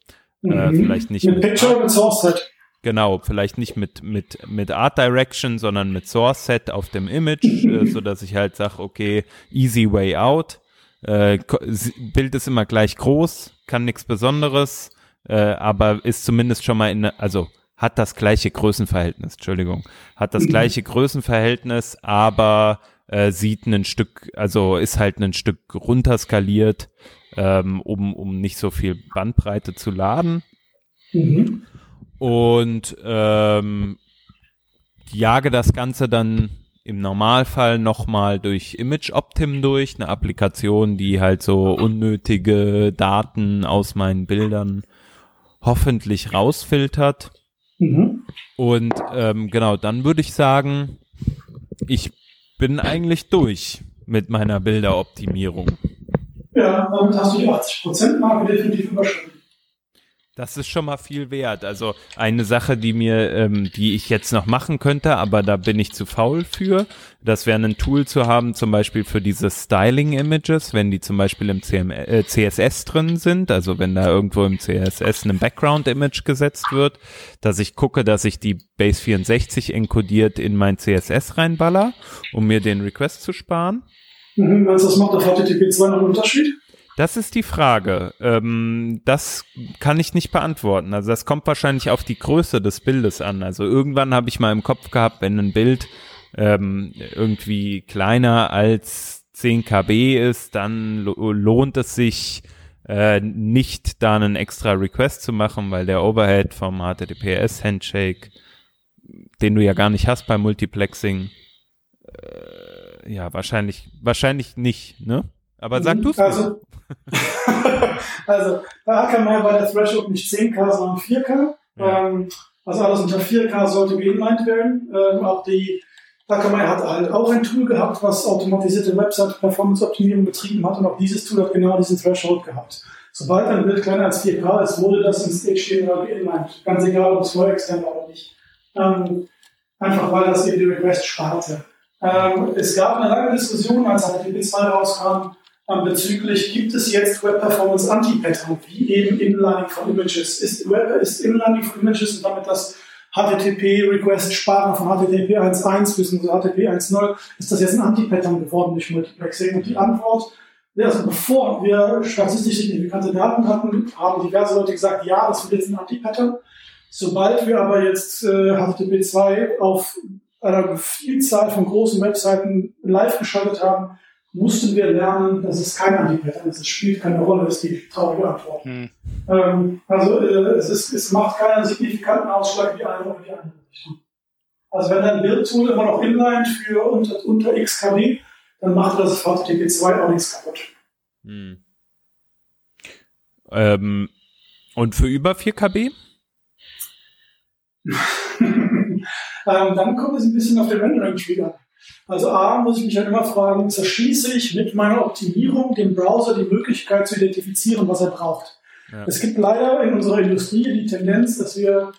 Äh, Mhm. vielleicht nicht Mit mit Picture und mit Source Set. Genau, vielleicht nicht mit, mit, mit Art Direction, sondern mit Source Set auf dem Image, äh, so dass ich halt sage, okay, easy way out. Äh, Bild ist immer gleich groß, kann nichts Besonderes, äh, aber ist zumindest schon mal in, also hat das gleiche Größenverhältnis, Entschuldigung, hat das gleiche Größenverhältnis, aber äh, sieht ein Stück, also ist halt ein Stück runterskaliert, ähm, um, um nicht so viel Bandbreite zu laden Mhm. und ähm, jage das Ganze dann im Normalfall nochmal durch Image Optim durch, eine Applikation, die halt so unnötige Daten aus meinen Bildern hoffentlich rausfiltert. Mhm. Und ähm, genau, dann würde ich sagen, ich bin eigentlich durch mit meiner Bilderoptimierung. Ja, damit hast du die 80%-Marke definitiv überschritten. Das ist schon mal viel wert. Also eine Sache, die mir, ähm, die ich jetzt noch machen könnte, aber da bin ich zu faul für. Das wäre ein Tool zu haben, zum Beispiel für diese Styling-Images, wenn die zum Beispiel im CM äh, CSS drin sind, also wenn da irgendwo im CSS ein Background-Image gesetzt wird, dass ich gucke, dass ich die Base 64 enkodiert in mein CSS reinballer, um mir den Request zu sparen. Mhm. Du, das macht auf HTTP 2 noch einen Unterschied? Das ist die Frage. Ähm, das kann ich nicht beantworten. Also das kommt wahrscheinlich auf die Größe des Bildes an. Also irgendwann habe ich mal im Kopf gehabt, wenn ein Bild ähm, irgendwie kleiner als 10 KB ist, dann lo lohnt es sich äh, nicht da einen extra Request zu machen, weil der Overhead vom HTTPS Handshake, den du ja gar nicht hast beim Multiplexing, äh, ja wahrscheinlich wahrscheinlich nicht, ne? Aber sag du es Also, also bei Akamai war der Threshold nicht 10K, sondern 4K. Ja. Ähm, also alles unter 4K sollte geinlined werden. Ähm, auch die Akamai hat halt auch ein Tool gehabt, was automatisierte Website-Performance-Optimierung betrieben hat und auch dieses Tool hat genau diesen Threshold gehabt. Sobald ein Bild kleiner als 4K ist, wurde das ins HTML geinlined. Ganz egal, ob es vorher extern war oder nicht. Ähm, einfach weil das eben die Request sparte. Ähm, es gab eine lange Diskussion, als HTTP 2 rauskam, ähm, bezüglich, gibt es jetzt Web Performance Anti-Pattern, wie eben Inlining von Images? Ist, Web, ist Inlining von Images und damit das HTTP-Request sparen von HTTP 1.1 bis HTTP 1.0, ist das jetzt ein Anti-Pattern geworden durch Multiplexing? Und die Antwort, also bevor wir statistisch signifikante Daten hatten, haben diverse Leute gesagt, ja, das wird jetzt ein Anti-Pattern. Sobald wir aber jetzt äh, HTTP 2 auf einer Vielzahl von großen Webseiten live geschaltet haben, mussten wir lernen, dass es kein Anti-Pattern ist. Es spielt keine Rolle, ist die traurige Antwort. Hm. Ähm, also äh, es, ist, es macht keinen signifikanten Ausschlag in die eine oder die andere Richtung. Also wenn dein Bildtool immer noch inline für unter, unter XKB, dann macht das HTTP 2 auch nichts kaputt. Hm. Ähm, und für über 4 KB? ähm, dann kommt es ein bisschen auf den Rendering-Tree an. Also A, muss ich mich halt immer fragen, zerschieße ich mit meiner Optimierung dem Browser die Möglichkeit zu identifizieren, was er braucht. Ja. Es gibt leider in unserer Industrie die Tendenz, dass wir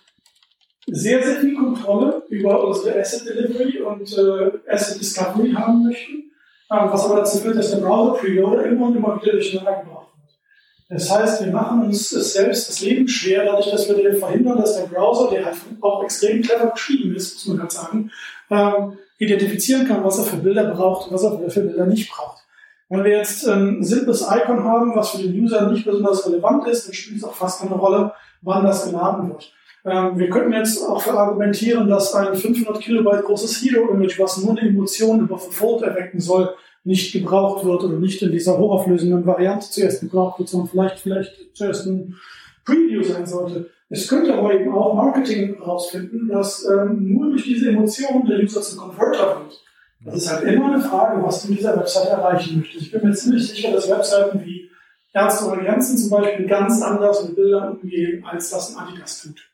sehr, sehr viel Kontrolle über unsere Asset Delivery und äh, Asset Discovery haben möchten, äh, was aber dazu führt, dass der Browser Preloader immer und immer wieder durcheinander gebracht wird. Das heißt, wir machen uns selbst das Leben schwer, dadurch, dass wir verhindern, dass der Browser, der halt auch extrem clever geschrieben ist, muss man gerade sagen, ähm, identifizieren kann, was er für Bilder braucht was er für Bilder nicht braucht. Wenn wir jetzt ein simples Icon haben, was für den User nicht besonders relevant ist, dann spielt es auch fast keine Rolle, wann das geladen wird. Ähm, wir könnten jetzt auch argumentieren, dass ein 500 Kilobyte großes Hero-Image, was nur eine Emotion über Fold erwecken soll, nicht gebraucht wird oder nicht in dieser hochauflösenden Variante zuerst gebraucht wird, sondern vielleicht, vielleicht zuerst ein Preview sein sollte. Es könnte aber eben auch Marketing herausfinden, dass ähm, nur durch diese Emotion der User zum Converter wird. Das ist halt immer eine Frage, was du mit dieser Website erreichen möchtest. Ich bin mir ziemlich sicher, dass Webseiten wie Ärzte oder Grenzen zum Beispiel ganz anders mit Bildern umgehen, als das ein Adidas tut.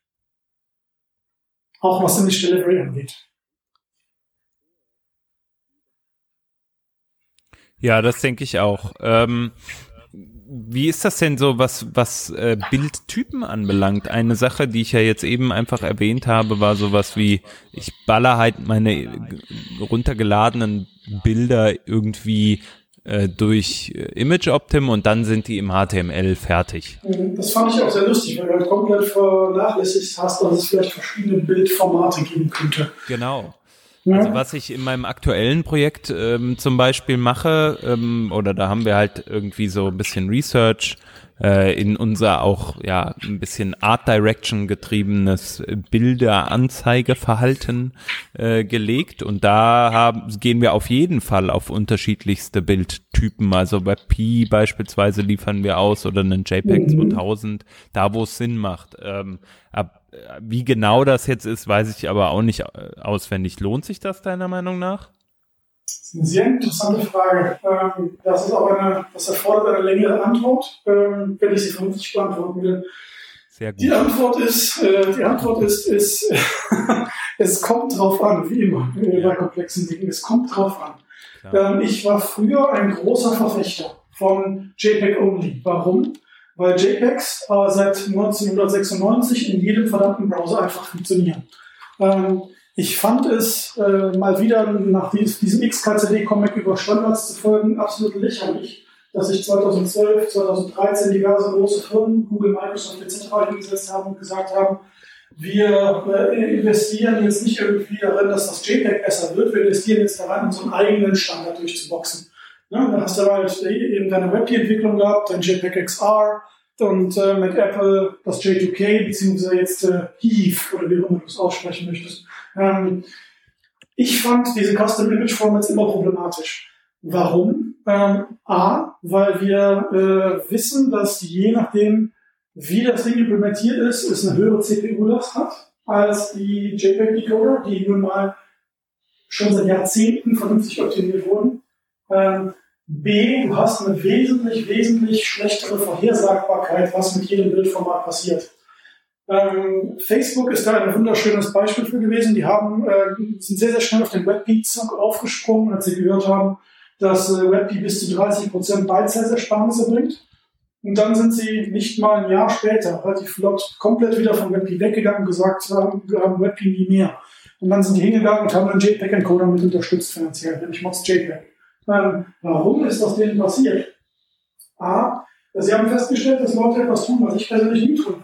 Auch was Image Delivery angeht. Ja, das denke ich auch. Ähm, wie ist das denn so, was, was äh, Bildtypen anbelangt? Eine Sache, die ich ja jetzt eben einfach erwähnt habe, war sowas wie, ich baller halt meine runtergeladenen Bilder irgendwie äh, durch äh, Image Optim und dann sind die im HTML fertig. Das fand ich auch sehr lustig, weil du halt komplett vernachlässigt hast, dass es vielleicht verschiedene Bildformate geben könnte. Genau. Also was ich in meinem aktuellen Projekt ähm, zum Beispiel mache, ähm, oder da haben wir halt irgendwie so ein bisschen Research äh, in unser auch ja ein bisschen Art Direction getriebenes Bilderanzeigeverhalten äh, gelegt und da haben, gehen wir auf jeden Fall auf unterschiedlichste Bildtypen, also WebP beispielsweise liefern wir aus oder einen JPEG mhm. 2000, da wo es Sinn macht. Ähm, ab, wie genau das jetzt ist, weiß ich aber auch nicht äh, auswendig. Lohnt sich das deiner Meinung nach? Das ist eine sehr interessante Frage. Ähm, das ist auch eine, das erfordert eine längere Antwort, ähm, wenn ich sie vernünftig beantworten will. Sehr gut. Die Antwort ist, äh, die Antwort ist, ist es kommt drauf an, wie immer bei komplexen Dingen. Es kommt drauf an. Ähm, ich war früher ein großer Verfechter von JPEG Only. Warum? Weil JPEGs äh, seit 1996 in jedem verdammten Browser einfach funktionieren. Ich fand es äh, mal wieder nach diesem XKCD-Comic über Standards zu folgen absolut lächerlich, dass sich 2012, 2013 diverse große Firmen, Google, Microsoft etc. hingesetzt haben und gesagt haben, wir äh, investieren jetzt nicht irgendwie darin, dass das JPEG besser wird, wir investieren jetzt daran, unseren eigenen Standard durchzuboxen. Ja, dann hast du halt eben deine WebP-Entwicklung gehabt, dein JPEG XR und äh, mit Apple das J2K, beziehungsweise jetzt äh, Heave, oder wie auch immer du es aussprechen möchtest. Ähm, ich fand diese Custom Image Formats immer problematisch. Warum? Ähm, A, weil wir äh, wissen, dass je nachdem, wie das Ding implementiert ist, es eine höhere CPU-Last hat als die JPEG-Decoder, die nun mal schon seit Jahrzehnten vernünftig optimiert wurden. Ähm, B, du hast eine wesentlich, wesentlich schlechtere Vorhersagbarkeit, was mit jedem Bildformat passiert. Ähm, Facebook ist da ein wunderschönes Beispiel für gewesen. Die haben, äh, sind sehr, sehr schnell auf den WebP-Zug aufgesprungen, als sie gehört haben, dass äh, WebP bis zu 30 Prozent bringt. Und dann sind sie nicht mal ein Jahr später relativ flott komplett wieder von WebP weggegangen und gesagt haben, wir haben WebP nie mehr. Und dann sind die hingegangen und haben einen JPEG-Encoder mit unterstützt finanziell, nämlich Mods JPEG. Ähm, warum ist das denen passiert? A, sie haben festgestellt, dass Leute etwas tun, was ich persönlich nie tun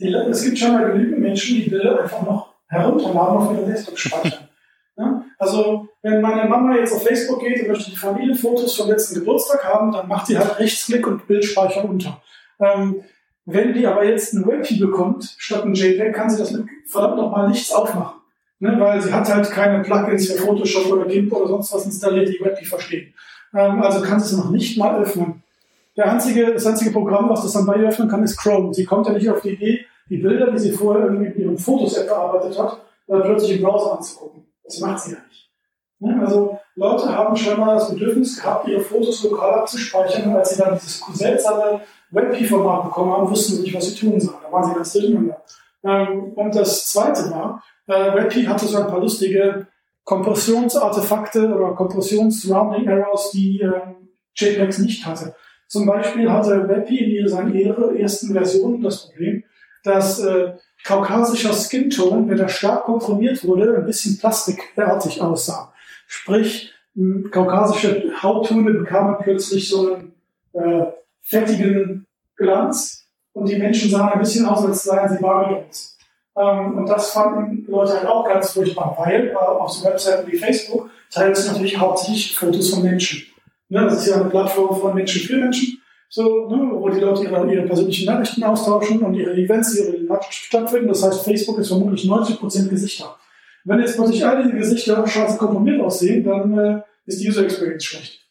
es gibt schon mal genügend Menschen, die Bilder einfach noch herunterladen auf ihren Desktop speichern. ja? Also, wenn meine Mama jetzt auf Facebook geht und möchte die Familienfotos vom letzten Geburtstag haben, dann macht sie halt Rechtsklick und Bildspeicher unter. Ähm, wenn die aber jetzt ein WebP bekommt, statt ein JPEG, kann sie das mit verdammt nochmal nichts aufmachen. Ne? Weil sie hat halt keine Plugins für Photoshop oder GIMP oder sonst was installiert, die WebP verstehen. Ähm, also kann sie es noch nicht mal öffnen. Der einzige, das einzige Programm, was das dann bei ihr öffnen kann, ist Chrome. Sie kommt ja nicht auf die Idee, die Bilder, die sie vorher irgendwie in ihrem Fotos-App bearbeitet hat, dann plötzlich im Browser anzugucken. Das macht sie ja nicht. Also Leute haben schon mal das Bedürfnis gehabt, ihre Fotos lokal abzuspeichern, als sie dann dieses seltsame WebP-Format bekommen haben, wussten sie nicht, was sie tun sollen. Da waren sie ganz durcheinander. Ähm, und das zweite war, äh, WebP hatte so ein paar lustige Kompressionsartefakte oder Kompressions-Rounding-Errors, die ähm, JPEGs nicht hatte. Zum Beispiel hatte WebP in seinen ersten Versionen das Problem, dass äh, kaukasischer Skin-Tone, wenn er stark komprimiert wurde, ein bisschen plastikartig aussah. Sprich, kaukasische Hauttöne bekamen plötzlich so einen äh, fettigen Glanz und die Menschen sahen ein bisschen aus, als seien sie Barbies. Ähm, und das fanden Leute halt auch ganz furchtbar, weil äh, auf so Webseiten wie Facebook teilen sie natürlich hauptsächlich Fotos von Menschen. Ne, das ist ja eine Plattform von Menschen für Menschen, so, ne, wo die Leute ihre, ihre persönlichen Nachrichten austauschen und ihre Events, ihre Nachrichten stattfinden. Das heißt, Facebook ist vermutlich 90% Gesichter. Wenn jetzt plötzlich all diese Gesichter schwarz komprimiert aussehen, dann äh, ist die User Experience schlecht.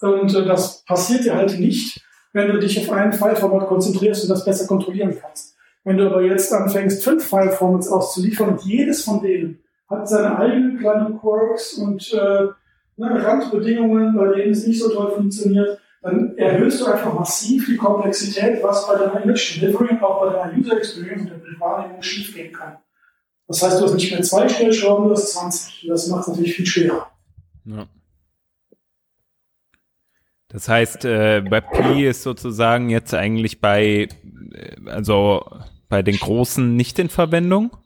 Und äh, das passiert ja halt nicht, wenn du dich auf einen File-Format konzentrierst und das besser kontrollieren kannst. Wenn du aber jetzt anfängst, fünf File-Formats auszuliefern und jedes von denen hat seine eigenen kleinen Quirks und äh, ne, Randbedingungen, bei denen es nicht so toll funktioniert, dann erhöhst du einfach massiv die Komplexität, was bei deiner Image Delivery und auch bei deiner User Experience und der Bildwahrnehmung schiefgehen kann. Das heißt, du hast nicht mehr zwei Stellschrauben, du hast 20. Und das macht es natürlich viel schwerer. Ja. Das heißt, äh, WebP ist sozusagen jetzt eigentlich bei, äh, also bei den Großen nicht in Verwendung?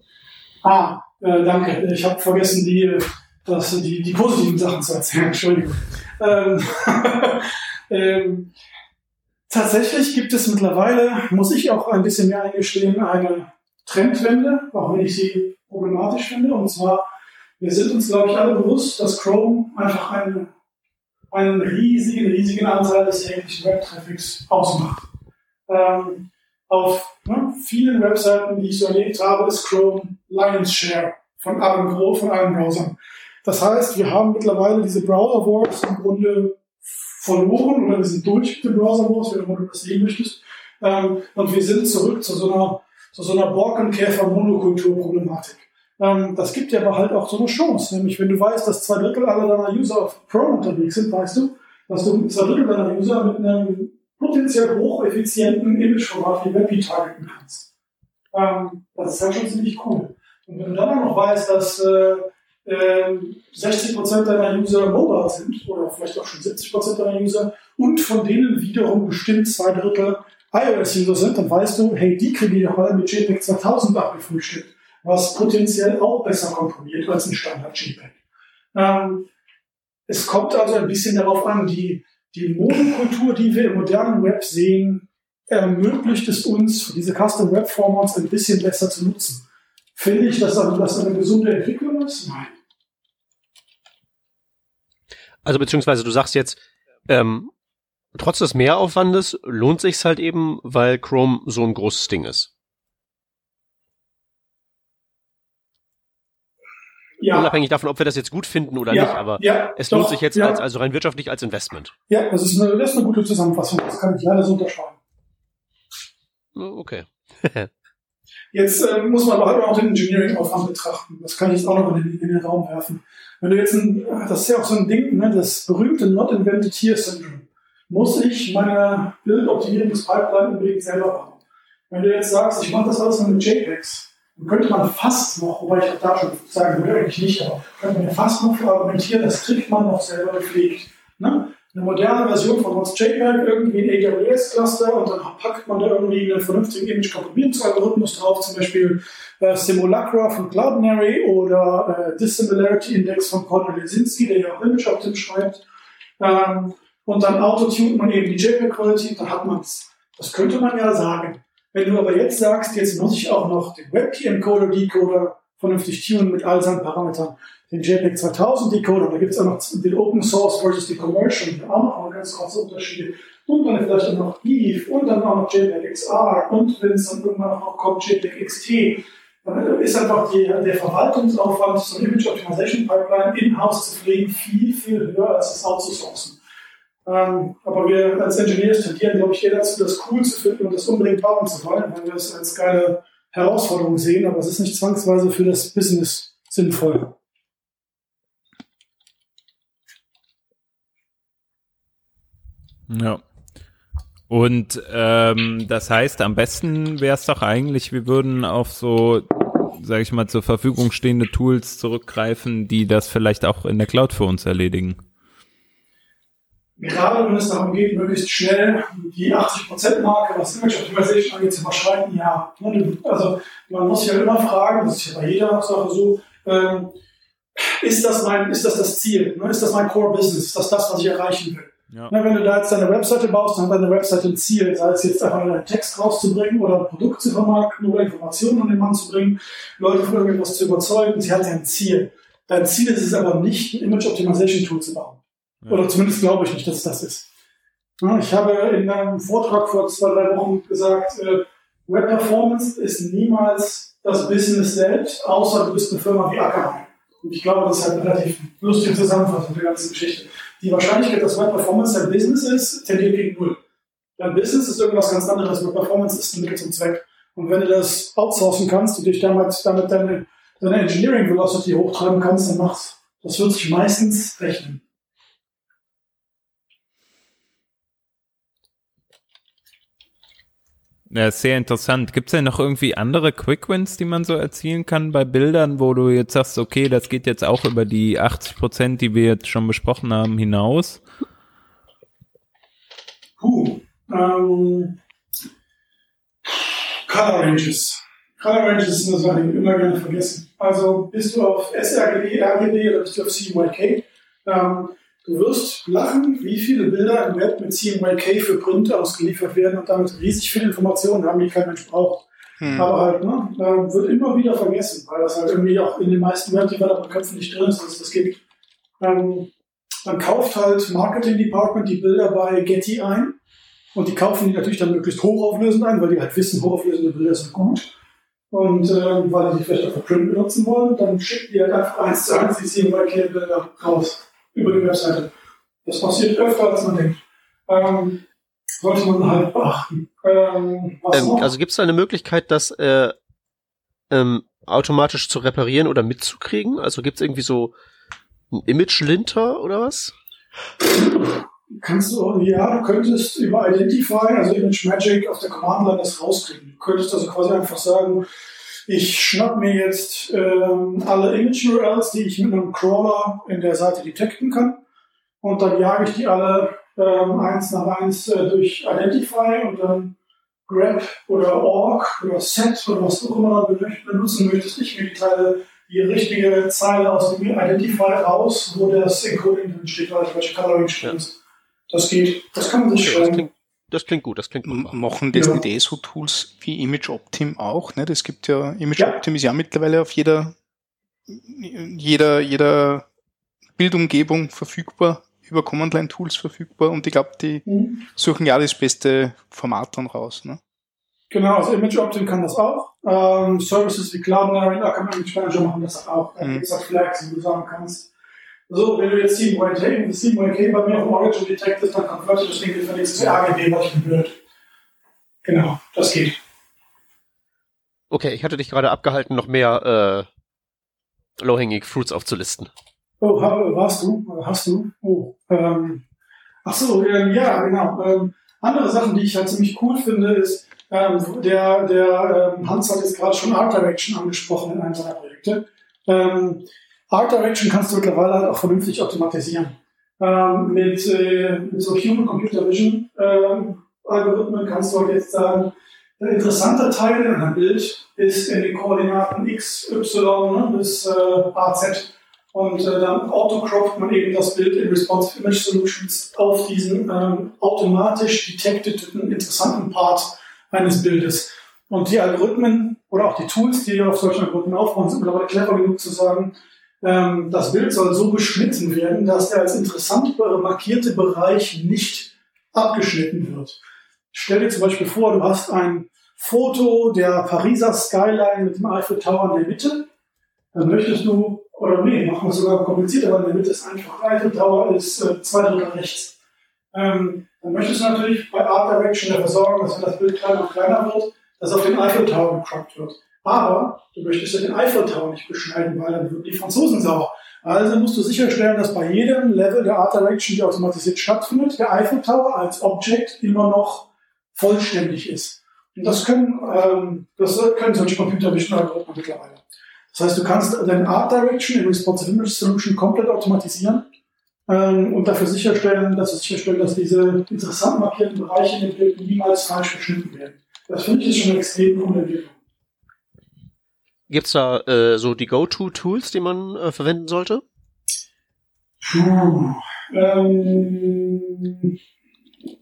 Ah, äh, danke. Ich habe vergessen, die, das, die, die positiven Sachen zu erzählen. Entschuldigung. Ähm, ähm, tatsächlich gibt es mittlerweile, muss ich auch ein bisschen mehr eingestehen, eine Trendwende, auch wenn ich sie problematisch finde. Und zwar, wir sind uns, glaube ich, alle bewusst, dass Chrome einfach eine einen riesigen, riesigen Anteil des täglichen Web-Traffics ausmacht. Ähm, auf ne, vielen Webseiten, die ich so erlebt habe, ist Chrome Lion's Share von allen, von allen Browsern. Das heißt, wir haben mittlerweile diese Browser Wars im Grunde verloren oder wir sind durch mit den Browser Wars, wie du das sehen möchtest. Ähm, und wir sind zurück zu so einer, zu so einer Borkenkäfer-Monokultur-Problematik. Ähm, das gibt dir aber halt auch so eine Chance. Nämlich, wenn du weißt, dass zwei Drittel aller deiner User auf Chrome unterwegs sind, weißt du, dass du zwei Drittel deiner User mit einem potenziell hocheffizienten Imageformat wie WebP targeten kannst. Ähm, das ist halt schon ziemlich cool. Und wenn du dann auch noch weißt, dass äh, äh, 60% deiner User mobile sind, oder vielleicht auch schon 70% deiner User, und von denen wiederum bestimmt zwei Drittel iOS-User sind, dann weißt du, hey, die kriegen ja alle mit JPEG 2000 abgefrühstückt was potenziell auch besser komprimiert als ein Standard-JPEG. Ähm, es kommt also ein bisschen darauf an, die, die Monokultur, die wir im modernen Web sehen, ermöglicht es uns, diese Custom Web Formats ein bisschen besser zu nutzen. Finde ich, dass das eine gesunde Entwicklung ist? Nein. Also beziehungsweise du sagst jetzt, ähm, trotz des Mehraufwandes lohnt sich's halt eben, weil Chrome so ein großes Ding ist. Ja. Unabhängig davon, ob wir das jetzt gut finden oder ja, nicht, aber ja, es lohnt doch, sich jetzt ja. als, also rein wirtschaftlich als Investment. Ja, das ist, eine, das ist eine gute Zusammenfassung. Das kann ich leider so unterschreiben. Oh, okay. jetzt äh, muss man aber halt auch den Engineering-Aufwand betrachten. Das kann ich jetzt auch noch in den, in den Raum werfen. Wenn du jetzt ein, das ist ja auch so ein Ding, ne, das berühmte Not Invented Here Syndrome. Muss ich meine Bildoptimierungspipeline unbedingt selber bauen? Wenn du jetzt sagst, ich mache das alles mit JPEGs, könnte man fast noch, wobei ich auch da schon sagen würde, eigentlich nicht, aber könnte man fast noch argumentieren, das kriegt man noch selber gepflegt. Ne? Eine moderne Version von Mods JPEG, irgendwie ein AWS-Cluster und dann packt man da irgendwie einen vernünftigen Image-Komprimierungsalgorithmus drauf, zum Beispiel äh, Simulacra von Cloudinary oder äh, Dissimilarity Index von Paul Lesinski, der ja auch ImageOptim schreibt. Ähm, und dann autotunet man eben die JPEG-Quality, dann hat man es. Das könnte man ja sagen. Wenn du aber jetzt sagst, jetzt muss ich auch noch den WebP-Encoder, Decoder vernünftig tunen mit all seinen Parametern, den JPEG 2000 Decoder, da gibt es auch noch den Open Source versus den Commercial, da auch noch ganz große Unterschiede. Und dann vielleicht auch noch EVE und dann auch noch JPEG XR und wenn es dann irgendwann auch kommt, JPEG XT. Dann ist einfach die, der Verwaltungsaufwand, so eine Image Optimization Pipeline in-house zu pflegen, viel, viel höher als das outzusourcen. Ähm, aber wir als Engineers tendieren, glaube ich, eher dazu, das cool zu finden und das unbedingt bauen zu wollen, weil wir es als geile Herausforderung sehen, aber es ist nicht zwangsweise für das Business sinnvoll. Ja. Und ähm, das heißt, am besten wäre es doch eigentlich, wir würden auf so, sage ich mal, zur Verfügung stehende Tools zurückgreifen, die das vielleicht auch in der Cloud für uns erledigen. gerade wenn es darum geht, möglichst schnell die 80%-Marke, was Image Optimization angeht, zu überschreiten, ja. Also man muss sich halt immer fragen, das ist ja bei jeder Sache so, ähm, ist das mein, ist das das Ziel? Ne? Ist das mein Core Business? Ist das das, was ich erreichen will? Ja. Ne, wenn du da jetzt deine Webseite baust, dann hat deine Webseite ein Ziel, sei es jetzt einfach einen Text rauszubringen oder ein Produkt zu vermarkten oder Informationen an den Mann zu bringen, Leute von irgendwas zu überzeugen, sie hat ein Ziel. Dein Ziel ist es aber nicht, ein Image Optimization Tool zu bauen. Ja. Oder zumindest glaube ich nicht, dass es das ist. Ich habe in einem Vortrag vor zwei, drei Wochen gesagt, äh, Web Performance ist niemals das Business selbst, außer du bist eine Firma wie Akamai. Und ich glaube, das ist halt eine relativ lustige Zusammenfassung der ganzen Geschichte. Die Wahrscheinlichkeit, dass Web Performance dein Business ist, tendiert gegen Null. Dein Business ist irgendwas ganz anderes. Web Performance ist ein Mittel zum Zweck. Und wenn du das outsourcen kannst und dich damit, damit deine, deine Engineering Velocity hochtreiben kannst, dann mach's. Das wird sich meistens rechnen. Ja, sehr interessant. Gibt es denn noch irgendwie andere Quick Wins, die man so erzielen kann bei Bildern, wo du jetzt sagst, okay, das geht jetzt auch über die 80 Prozent, die wir jetzt schon besprochen haben, hinaus? Puh, ähm, Color Ranges. Color Ranges eine Sache, die wir immer gerne vergessen. Also bist du auf sRGB, RGB oder bist du auf CMYK? Ähm, Du wirst lachen, wie viele Bilder im Web mit CMYK für Print ausgeliefert werden und damit riesig viele Informationen haben, die kein Mensch braucht. Hm. Aber halt, ne, wird immer wieder vergessen, weil das halt irgendwie auch in den meisten Web-Developer-Köpfen nicht drin ist, dass es das gibt. Ähm, dann kauft halt Marketing Department die Bilder bei Getty ein und die kaufen die natürlich dann möglichst hochauflösend ein, weil die halt wissen, hochauflösende Bilder sind gut. Und äh, weil die vielleicht auch für Print benutzen wollen, dann schicken die halt einfach eins zu eins die CMYK-Bilder raus über die Webseite. Das passiert öfter, als man denkt. Ähm, sollte man halt beachten. Ähm, ähm, also gibt es da eine Möglichkeit, das äh, ähm, automatisch zu reparieren oder mitzukriegen? Also gibt es irgendwie so ein Image-Linter oder was? Kannst du, ja, du könntest über Identify, also Image Magic auf der Command-Line das rauskriegen. Du könntest also quasi einfach sagen, ich schnapp mir jetzt ähm, alle Image-URLs, die ich mit einem Crawler in der Seite detekten kann. Und dann jage ich die alle ähm, eins nach eins äh, durch Identify und dann grab oder org oder set oder was du immer benutzen möchtest. Ich mir die Teile, die richtige Zeile aus dem Identify raus, wo das Encoding drin steht, also welche Coloring stimmt. Das geht. Das kann man sich schreiben das klingt gut, das klingt gut. Machen das ja. nicht so Tools wie Image Optim auch? Ne? Das gibt ja, Image ja. Optim ist ja mittlerweile auf jeder, jeder, jeder Bildumgebung verfügbar, über Command Line Tools verfügbar und ich glaube, die mhm. suchen ja das beste Format dann raus. Ne? Genau, also Image Optim kann das auch. Ähm, Services wie Cloudinary, Akamai Image Manager machen das auch. Mhm. es auch Flags, wo du sagen kannst, so, wenn du jetzt 7YK und 7YK bei mir auf dem Origin detektest, dann konvertiert das Ding gefälligst zu RGB, was ich blöd. Genau, das geht. Okay, ich hatte dich gerade abgehalten, noch mehr äh, Low-Hanging Fruits aufzulisten. Oh, warst du? Hast du? Oh, ähm, ach so, ähm, ja, genau. Ähm, andere Sachen, die ich halt ziemlich cool finde, ist, ähm, der, der ähm, Hans hat jetzt gerade schon Art Direction angesprochen in einem seiner Projekte. Ähm, Art Direction kannst du mittlerweile halt auch vernünftig automatisieren. Ähm, mit, äh, mit so Human Computer Vision ähm, Algorithmen kannst du halt jetzt sagen, der interessante Teil in einem Bild ist in den Koordinaten x, y ne, bis äh, az und äh, dann autocroppt man eben das Bild in Responsive Image Solutions auf diesen ähm, automatisch detecteten interessanten Part eines Bildes. Und die Algorithmen oder auch die Tools, die auf solchen Algorithmen aufbauen, sind mittlerweile clever genug zu sagen, ähm, das Bild soll so beschnitten werden, dass der als interessant markierte Bereich nicht abgeschnitten wird. Stell dir zum Beispiel vor, du hast ein Foto der Pariser Skyline mit dem Eiffel Tower in der Mitte. Dann möchtest du, oder nee, machen wir es sogar komplizierter, weil in der Mitte ist einfach Eiffel Tower ist äh, zwei Drittel rechts. Ähm, dann möchtest du natürlich bei Art Direction dafür sorgen, dass wenn das Bild kleiner und kleiner wird, dass auf den Eiffel Tower gecroppt wird. Aber du möchtest ja den Eiffel Tower nicht beschneiden, weil dann würden die Franzosen sauer. Also musst du sicherstellen, dass bei jedem Level der Art Direction, die automatisiert stattfindet, der Eiffel Tower als Object immer noch vollständig ist. Und das können, ähm, das können solche Computer Vision Algorithmen mittlerweile. Das heißt, du kannst deine Art Direction in Responsive Image Solution komplett automatisieren. ähm, und dafür sicherstellen, dass wir sicherstellen, dass diese interessant markierten Bereiche in den Bildern niemals falsch geschnitten werden. Das finde ich ist schon eine extrem coole Entwicklung. Gibt's da äh, so die Go-To-Tools, die man äh, verwenden sollte? Puh. Ähm,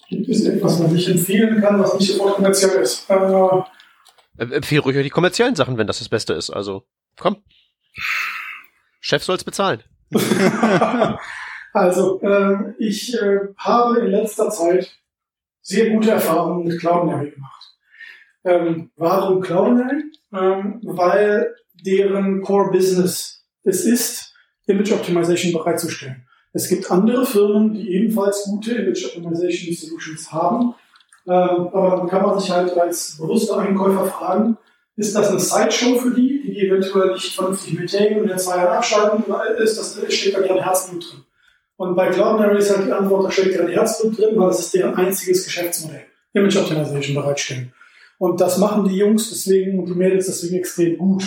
gibt es etwas, was ich empfehlen kann, was nicht sofort kommerziell ist? Äh, Empfehle ruhig die kommerziellen Sachen, wenn das das Beste ist. Also, komm. Chef soll's bezahlen. also, ähm, ich äh, habe in letzter Zeit sehr gute Erfahrungen mit Cloudinary gemacht. Ähm, warum Cloudinary? Ähm, weil deren Core Business es ist, Image Optimization bereitzustellen. Es gibt andere Firmen, die ebenfalls gute Image Optimization Solutions haben. Ähm, aber dann kann man sich halt als bewusster Einkäufer fragen, ist das eine Sideshow für die, die eventuell nicht vernünftig maintainen und in zwei Jahren abschalten? Ist das, steht da deren Herzblut drin? Und bei Cloudinary ist halt die Antwort, da steht deren Herzblut drin, weil das ist deren einziges Geschäftsmodell. Image Optimization bereitstellen. Und das machen die Jungs deswegen und die Mädels deswegen extrem gut.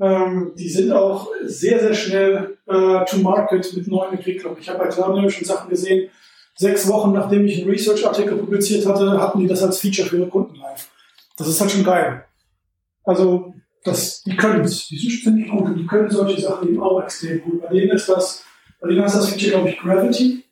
Ähm, die sind auch sehr, sehr schnell äh, to market mit neuen Entwicklungen. Ich habe bei Cloudinary schon Sachen gesehen, sechs Wochen nachdem ich einen Research-Artikel publiziert hatte, hatten die das als Feature für ihre Kunden live. Das ist halt schon geil. Also, das, die können es, die sind ziemlich gut und die können solche Sachen eben auch extrem gut. Bei denen ist das, bei denen ist das Feature, glaube ich, Gravity.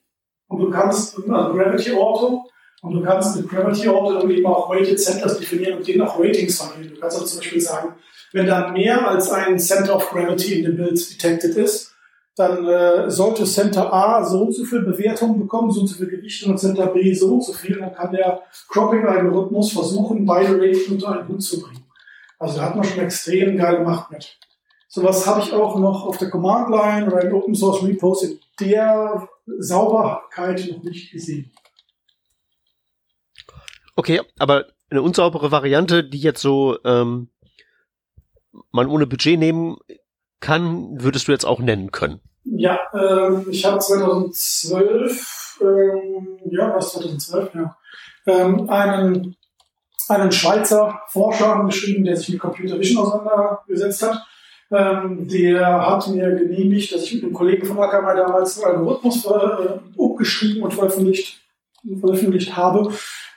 Und du kannst, also Gravity Auto, und du kannst mit Gravity dann eben auch Weighted Centers definieren und denen auch Ratings vergeben. Du kannst auch zum Beispiel sagen, wenn da mehr als ein Center of Gravity in dem Bild detected ist, dann äh, sollte Center A so und so viel Bewertung bekommen, so und so viel Gewicht und Center B so und so viel. Dann kann der Cropping-Algorithmus versuchen, beide Ratings unter einen Hut zu bringen. Also da hat man schon extrem geile Macht mit. Sowas habe ich auch noch auf der Command Line oder in Open Source Repos in der Sauberkeit noch nicht gesehen. Okay, aber eine unsaubere Variante, die jetzt so ähm, man ohne Budget nehmen kann, würdest du jetzt auch nennen können? Ja, ähm, ich habe 2012, ähm, ja, was 2012, ja, ähm, einen, einen Schweizer Forscher angeschrieben, der sich mit Computer Vision auseinandergesetzt hat. Ähm, der hat mir genehmigt, dass ich mit einem Kollegen von Akamai damals einen Algorithmus äh, umgeschrieben und veröffentlicht, veröffentlicht habe,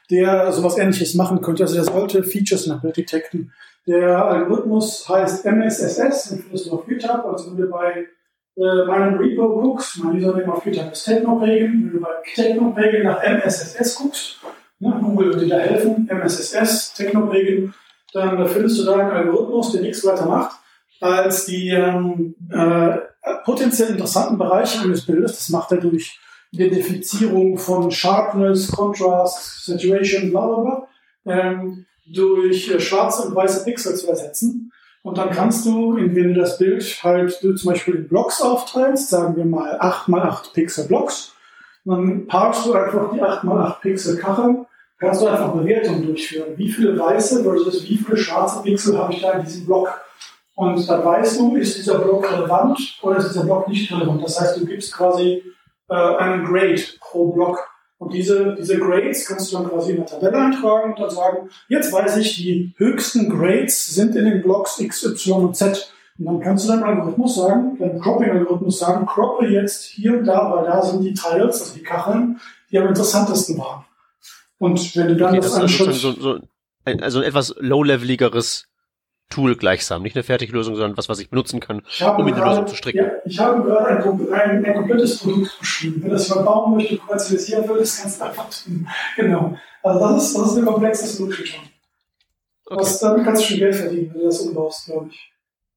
der sowas ähnliches machen könnte. Also der sollte Features nach Bild detecten. Der Algorithmus heißt MSSS, den findest du auf GitHub. Also wenn du bei äh, meinem Repo guckst, mein Username auf GitHub ist Technopagan, wenn du bei Technopagan nach MSSS guckst, ne, Google wird dir da helfen, MSSS, Technopagan, dann findest du da einen Algorithmus, der nichts weiter macht, als die ähm, äh, potenziell interessanten Bereiche eines Bildes, das macht er durch Identifizierung von Sharpness, Contrast, Saturation, bla bla bla, ähm, durch äh, schwarze und weiße Pixel zu ersetzen. Und dann kannst du, wenn du das Bild halt du zum Beispiel in Blocks aufteilst, sagen wir mal 8 mal 8 Pixel Blocks, dann parkst du einfach die 8 mal 8 Pixel Kacheln, kannst du einfach Bewertungen durchführen. Wie viele weiße versus wie viele schwarze Pixel habe ich da in diesem Block? Und dann weißt du, ist dieser Block relevant oder ist dieser Block nicht relevant. Das heißt, du gibst quasi äh, einen Grade pro Block. Und diese, diese Grades kannst du dann quasi in der Tabelle eintragen und dann sagen, jetzt weiß ich, die höchsten Grades sind in den Blocks X, Y und Z. Und dann kannst du deinem Algorithmus sagen, deinem Cropping-Algorithmus sagen, croppe jetzt hier und da, weil da sind die Tiles, also die Kacheln, die am interessantesten waren. Und wenn du dann Okay, das, das anschaust, so, so also ein etwas low-leveligeres Tool gleichsam. Nicht eine Fertiglösung, sondern was, was ich benutzen kann, um in die gerade, Lösung zu stricken. Ja, ich habe gerade ein, ein, ein komplettes Produkt beschrieben. Wenn das jemand bauen möchte, kommerzialisieren will, das kannst du einfach tun. Genau. Also das ist, das ist eine komplexe Solution schon. Okay. Das, damit kannst du schon Geld verdienen, wenn du das umbaust, glaube ich.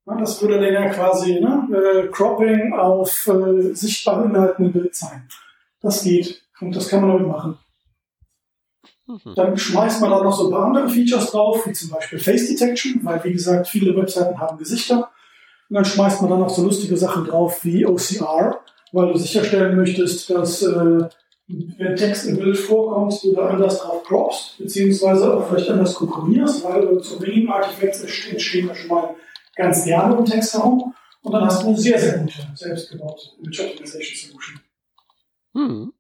Das würde dann ja quasi ne, äh, Cropping auf äh, sichtbaren Inhalten im Bild sein. Das geht. Und das kann man damit machen. Mhm. Dann schmeißt man da noch so ein paar andere Features drauf, wie zum Beispiel Face Detection, weil wie gesagt, viele Webseiten haben Gesichter. Und dann schmeißt man dann noch so lustige Sachen drauf wie OCR, weil du sicherstellen möchtest, dass äh, wenn Text im Bild vorkommt, du da anders drauf croppst, beziehungsweise auch vielleicht anders komprimierst, weil so Minimum Artifacts entstehen ja schon mal ganz gerne im Text herum. Und dann hast du eine sehr, sehr gute, selbstgebaute Image Optimization Solution. Hm.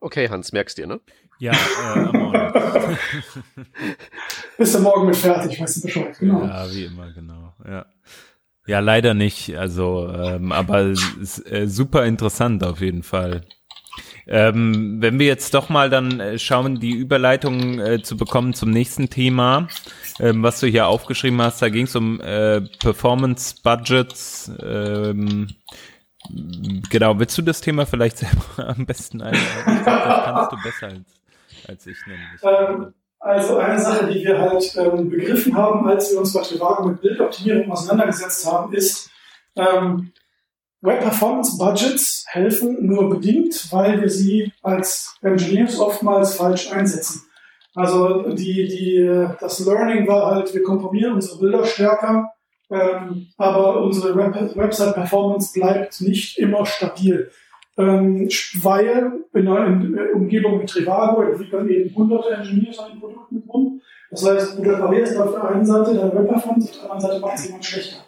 Okay, Hans, merkst dir, ne? Ja, äh, am Morgen. Bist du morgen mit fertig, weißt du Bescheid. Genau. Ja, wie immer, genau. Ja. Ja, leider nicht. Also, ähm, aber äh, super interessant auf jeden Fall. Ähm, wenn wir jetzt doch mal dann äh, schauen, die Überleitung äh, zu bekommen zum nächsten Thema, ähm, was du hier aufgeschrieben hast, da ging es um äh, Performance Budgets. Ähm, genau, willst du das Thema vielleicht selber am besten einleiten? Das kannst du besser als, als ich nämlich. Ähm, also eine Sache, die wir halt ähm, begriffen haben, als wir uns bei Trivago mit Bildoptimierung auseinandergesetzt haben, ist, ähm, Web Performance Budgets helfen nur bedingt, weil wir sie als Engineers oftmals falsch einsetzen. Also die, die, das Learning war halt, wir komprimieren unsere Bilder stärker, ähm, aber unsere Web Website Performance bleibt nicht immer stabil. Ähm, weil in einer Umgebung wie Trivago entwickeln eben hunderte Engineers an den Produkten rum. Das heißt, du reparierst auf der einen Seite deine Web Performance, auf der anderen Seite macht es jemand schlechter.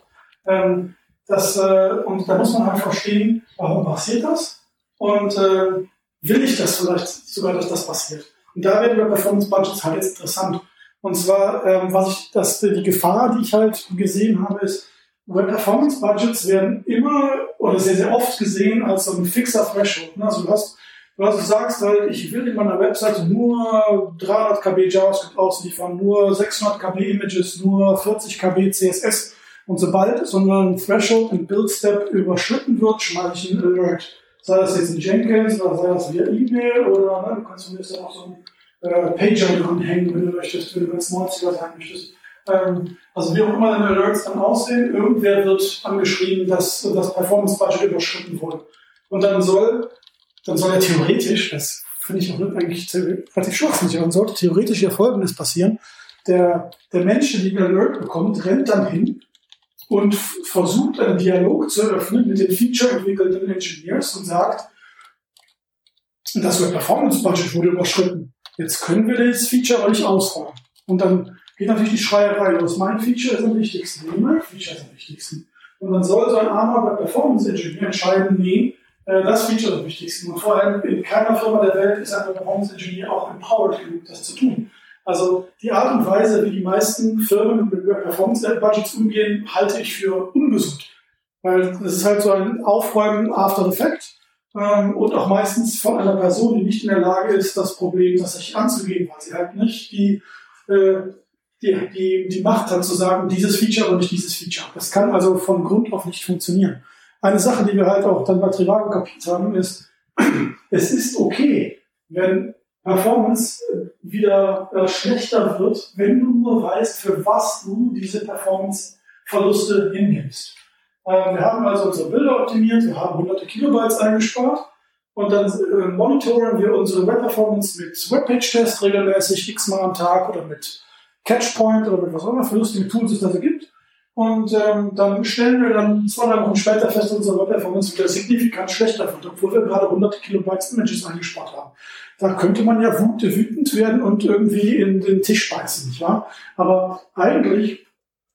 Ähm, das, äh, und da muss man halt verstehen, warum passiert das und äh, will ich das vielleicht sogar, dass das passiert. Und da werden wir Performance Budgets halt jetzt interessant. Und zwar, ähm, was ich, das, die Gefahr, die ich halt gesehen habe, ist, Web Performance Budgets werden immer oder sehr, sehr oft gesehen als so ein fixer Threshold. Ne? Also du hast, du, hast, du sagst halt, ich will in meiner Webseite nur 300 KB JavaScript ausliefern, nur 600 KB Images, nur 40 KB CSS. Und sobald so ein Threshold im Build Step überschritten wird, schmeiße ich einen Alert. Sei das jetzt in Jenkins oder sei das via E-Mail oder ne, du kannst zumindest auch so einen äh, Pager dranhängen, wenn du möchtest, wenn du ganz 90er sein möchtest. Ähm, also wie auch immer deine Alerts dann aussehen, irgendwer wird angeschrieben, dass das Performance Budget überschritten wurde. Und dann soll, dann soll ja theoretisch, das finde ich auch eigentlich relativ schwachsinnig, aber dann sollte theoretisch ja Folgendes passieren. Der, der Mensch, der den Alert bekommt, rennt dann hin und versucht einen Dialog zu eröffnen mit den Feature-entwickelnden Engineers und sagt, das Performance Budget wurde überschritten. Jetzt können wir das Feature aber nicht ausrollen. Und dann geht natürlich die Schreierei los. Mein Feature ist am wichtigsten. Nee, mein Feature ist am wichtigsten. Und dann soll so ein armer Performance Engineer entscheiden, nee, äh, das Feature ist am wichtigsten. Und vor allem in keiner Firma der Welt ist ein Performance Engineer auch empowered genug, das zu tun. Also die Art und Weise, wie die meisten Firmen mit Performance-Budgets umgehen, halte ich für ungesund. Weil das ist halt so ein Aufräumen after the fact und auch meistens von einer Person, die nicht in der Lage ist, das Problem tatsächlich anzugehen, weil sie halt nicht die, äh, die, die, die Macht hat zu sagen, dieses Feature oder nicht dieses Feature. Das kann also von Grund auf nicht funktionieren. Eine Sache, die wir halt auch dann bei Trivago kapiert haben, ist, es ist okay, wenn Performance äh, wieder äh, schlechter wird, wenn du nur weißt, für was du diese Performance-Verluste hinnimmst. Ähm, wir haben also unsere Bilder optimiert, wir haben hunderte Kilobytes eingespart und dann äh, monitoren wir unsere Web-Performance mit Webpage-Test regelmäßig x-mal am Tag oder mit Catchpoint oder mit was auch immer für lustige Tools es da gibt. Und ähm, dann stellen wir dann zwei, drei Wochen später fest, dass unsere Web-Performance wieder signifikant schlechter wird, obwohl wir gerade hunderte Kilobytes Images eingespart haben da könnte man ja wütend werden und irgendwie in den Tisch beißen, nicht wahr? Aber eigentlich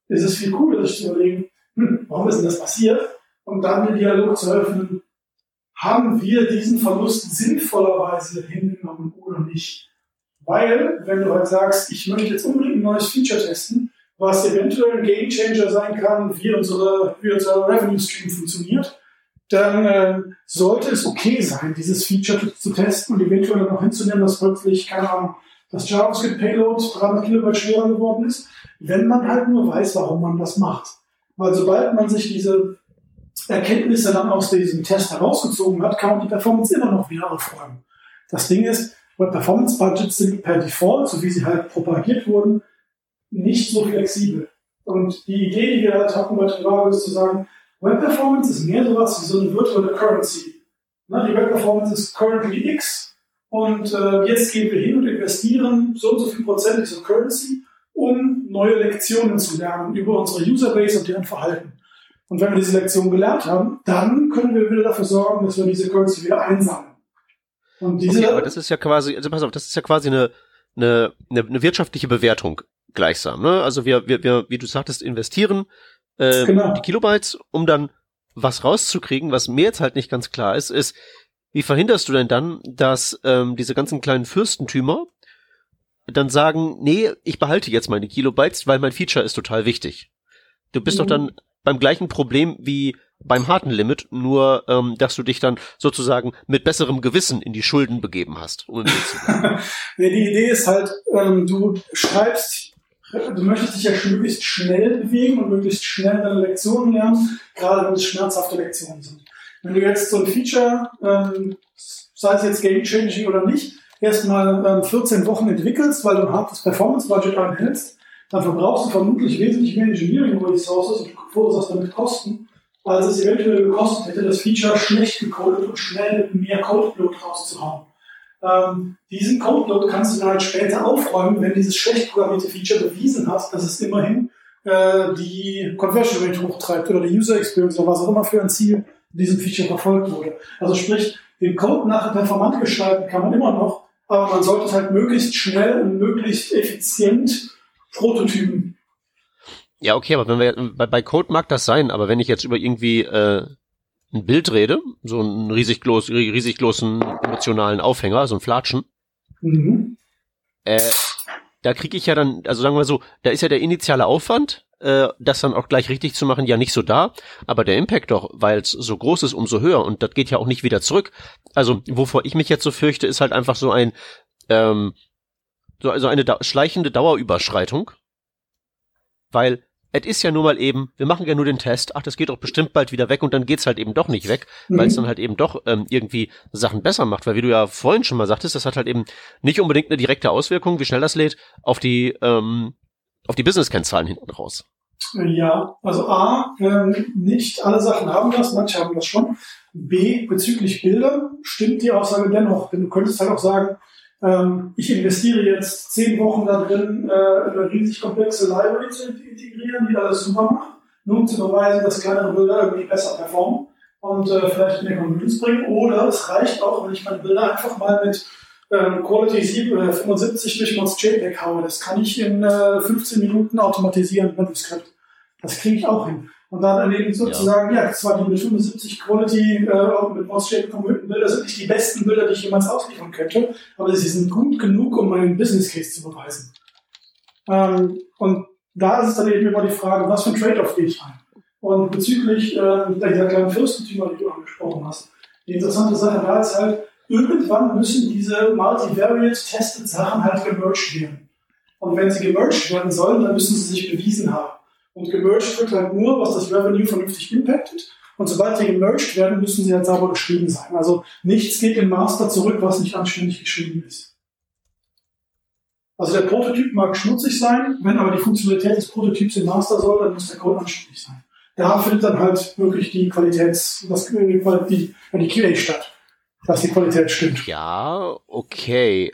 ist es viel cooler, sich zu überlegen, hm, warum ist denn das passiert? Und dann den Dialog zu öffnen, haben wir diesen Verlust sinnvollerweise hingenommen oder nicht? Weil, wenn du halt sagst, ich möchte jetzt unbedingt ein neues Feature testen, was eventuell ein Game Changer sein kann, wie unsere, wie unser Revenue Stream funktioniert, dann äh, sollte es okay sein, dieses Feature zu testen und eventuell noch hinzunehmen, dass plötzlich, keine Ahnung, das JavaScript-Payload 300 Kilobyte schwerer geworden ist, wenn man halt nur weiß, warum man das macht. Weil sobald man sich diese Erkenntnisse dann aus diesem Test herausgezogen hat, kann man die Performance immer noch wieder aufräumen. Das Ding ist, Web Performance Budgets sind per Default, so wie sie halt propagiert wurden, nicht so flexibel. Und die Idee, die wir halt hatten bei Trivago, ist zu sagen, Web Performance ist mehr sowas wie so eine virtuelle Currency. Ne, die Web Performance ist currently X und äh, jetzt gehen wir hin und investieren so und so viel Prozent dieser Currency, um neue Lektionen zu lernen über unsere Userbase und deren Verhalten. Und wenn wir diese Lektion gelernt haben, dann können wir wieder dafür sorgen, dass wir diese Currency wieder einsammeln. Und diese okay, aber das ist ja quasi, also pass auf, das ist ja quasi eine, eine, eine, eine wirtschaftliche Bewertung gleichsam. Ne? Also wir, wir, wir, wie du sagtest, investieren äh, genau. die Kilobytes, um dann was rauszukriegen, was mir jetzt halt nicht ganz klar ist, ist, wie verhinderst du denn dann, dass ähm, diese ganzen kleinen Fürstentümer dann sagen, nee, ich behalte jetzt meine Kilobytes, weil mein Feature ist total wichtig. Du bist mhm. doch dann beim gleichen Problem wie beim harten Limit, nur ähm, dass du dich dann sozusagen mit besserem Gewissen in die Schulden begeben hast. Um nee, die Idee ist halt, ähm, du schreibst, du möchtest dich ja möglichst schnell bewegen und möglichst schnell deine Lektionen lernen, gerade wenn es schmerzhafte Lektionen sind. Wenn du jetzt so ein Feature, ähm, sei es jetzt game-changing oder nicht, erstmal ähm, 14 Wochen entwickelst, weil du ein hartes Performance-Budget einhältst, dann verbrauchst du vermutlich wesentlich mehr Engineering-Resources und verursachst damit Kosten, als es eventuell gekostet hätte, das Feature schlecht gecodet und schnell mit mehr Codeload rauszuhauen. Ähm, diesen Codeload kannst du dann halt später aufräumen, wenn dieses schlecht programmierte Feature bewiesen hat, dass es immerhin äh, die Conversion Rate hochtreibt oder die User Experience oder was auch immer für ein Ziel in diesem Feature verfolgt wurde. Also sprich, den Code nachher performant gestalten kann man immer noch, aber man sollte es halt möglichst schnell und möglichst effizient prototypen. Ja, okay, aber wenn wir bei, bei Code mag das sein, aber wenn ich jetzt über irgendwie äh, ein Bild rede, so einen riesig, groß, riesig großen emotionalen Aufhänger, so ein Flatschen, mhm. äh, da kriege ich ja dann, also sagen wir so, da ist ja der initiale Aufwand, äh, das dann auch gleich richtig zu machen, ja nicht so da, aber der Impact doch, weil es so groß ist, umso höher. Und das geht ja auch nicht wieder zurück. Also wovor ich mich jetzt so fürchte, ist halt einfach so ein ähm, so also eine da schleichende Dauerüberschreitung, weil es ist ja nur mal eben, wir machen ja nur den Test, ach, das geht doch bestimmt bald wieder weg und dann geht's halt eben doch nicht weg, mhm. weil es dann halt eben doch ähm, irgendwie Sachen besser macht, weil wie du ja vorhin schon mal sagtest, das hat halt eben nicht unbedingt eine direkte Auswirkung, wie schnell das lädt, auf die ähm, auf die Business-Kennzahlen hinten raus. Ja, also A, ähm, nicht alle Sachen haben das, manche haben das schon. B, bezüglich Bilder stimmt die Aussage dennoch, denn du könntest halt auch sagen, ähm, ich investiere jetzt zehn Wochen da drin, äh, eine riesig komplexe Library zu integrieren, die alles super macht, nur um zu beweisen, dass kleinere Bilder irgendwie besser performen und äh, vielleicht mehr Convenience bringen. Oder es reicht auch, wenn ich meine Bilder einfach mal mit ähm, Quality 7, äh, 75 durch Mods JPEG haue. Das kann ich in äh, 15 Minuten automatisieren mit dem Skript. Das kriege ich auch hin. Und dann eben sozusagen, ja, ja zwar die mit 75 Quality äh, mit Mouse-Shape konvertierten Bilder sind nicht die besten Bilder, die ich jemals ausliefern könnte, aber sie sind gut genug, um meinen Business Case zu beweisen. Ähm, und da ist es dann eben immer die Frage, was für ein Trade-off gehe ich ein? Und bezüglich äh, dieser kleinen Fürstentümer, die du angesprochen hast, die interessante Sache da ist halt, irgendwann müssen diese multivariate-tested Sachen halt gemerged werden. Und wenn sie gemerged werden sollen, dann müssen sie sich bewiesen haben. Und gemerged wird halt nur, was das Revenue vernünftig impactet. Und sobald sie gemerged werden, müssen sie halt sauber geschrieben sein. Also nichts geht im Master zurück, was nicht anständig geschrieben ist. Also der Prototyp mag schmutzig sein, wenn aber die Funktionalität des Prototyps im Master soll, dann muss der Code anständig sein. Da findet dann halt wirklich die Qualitäts, das, die, die QA statt, dass die Qualität stimmt. Ja, okay.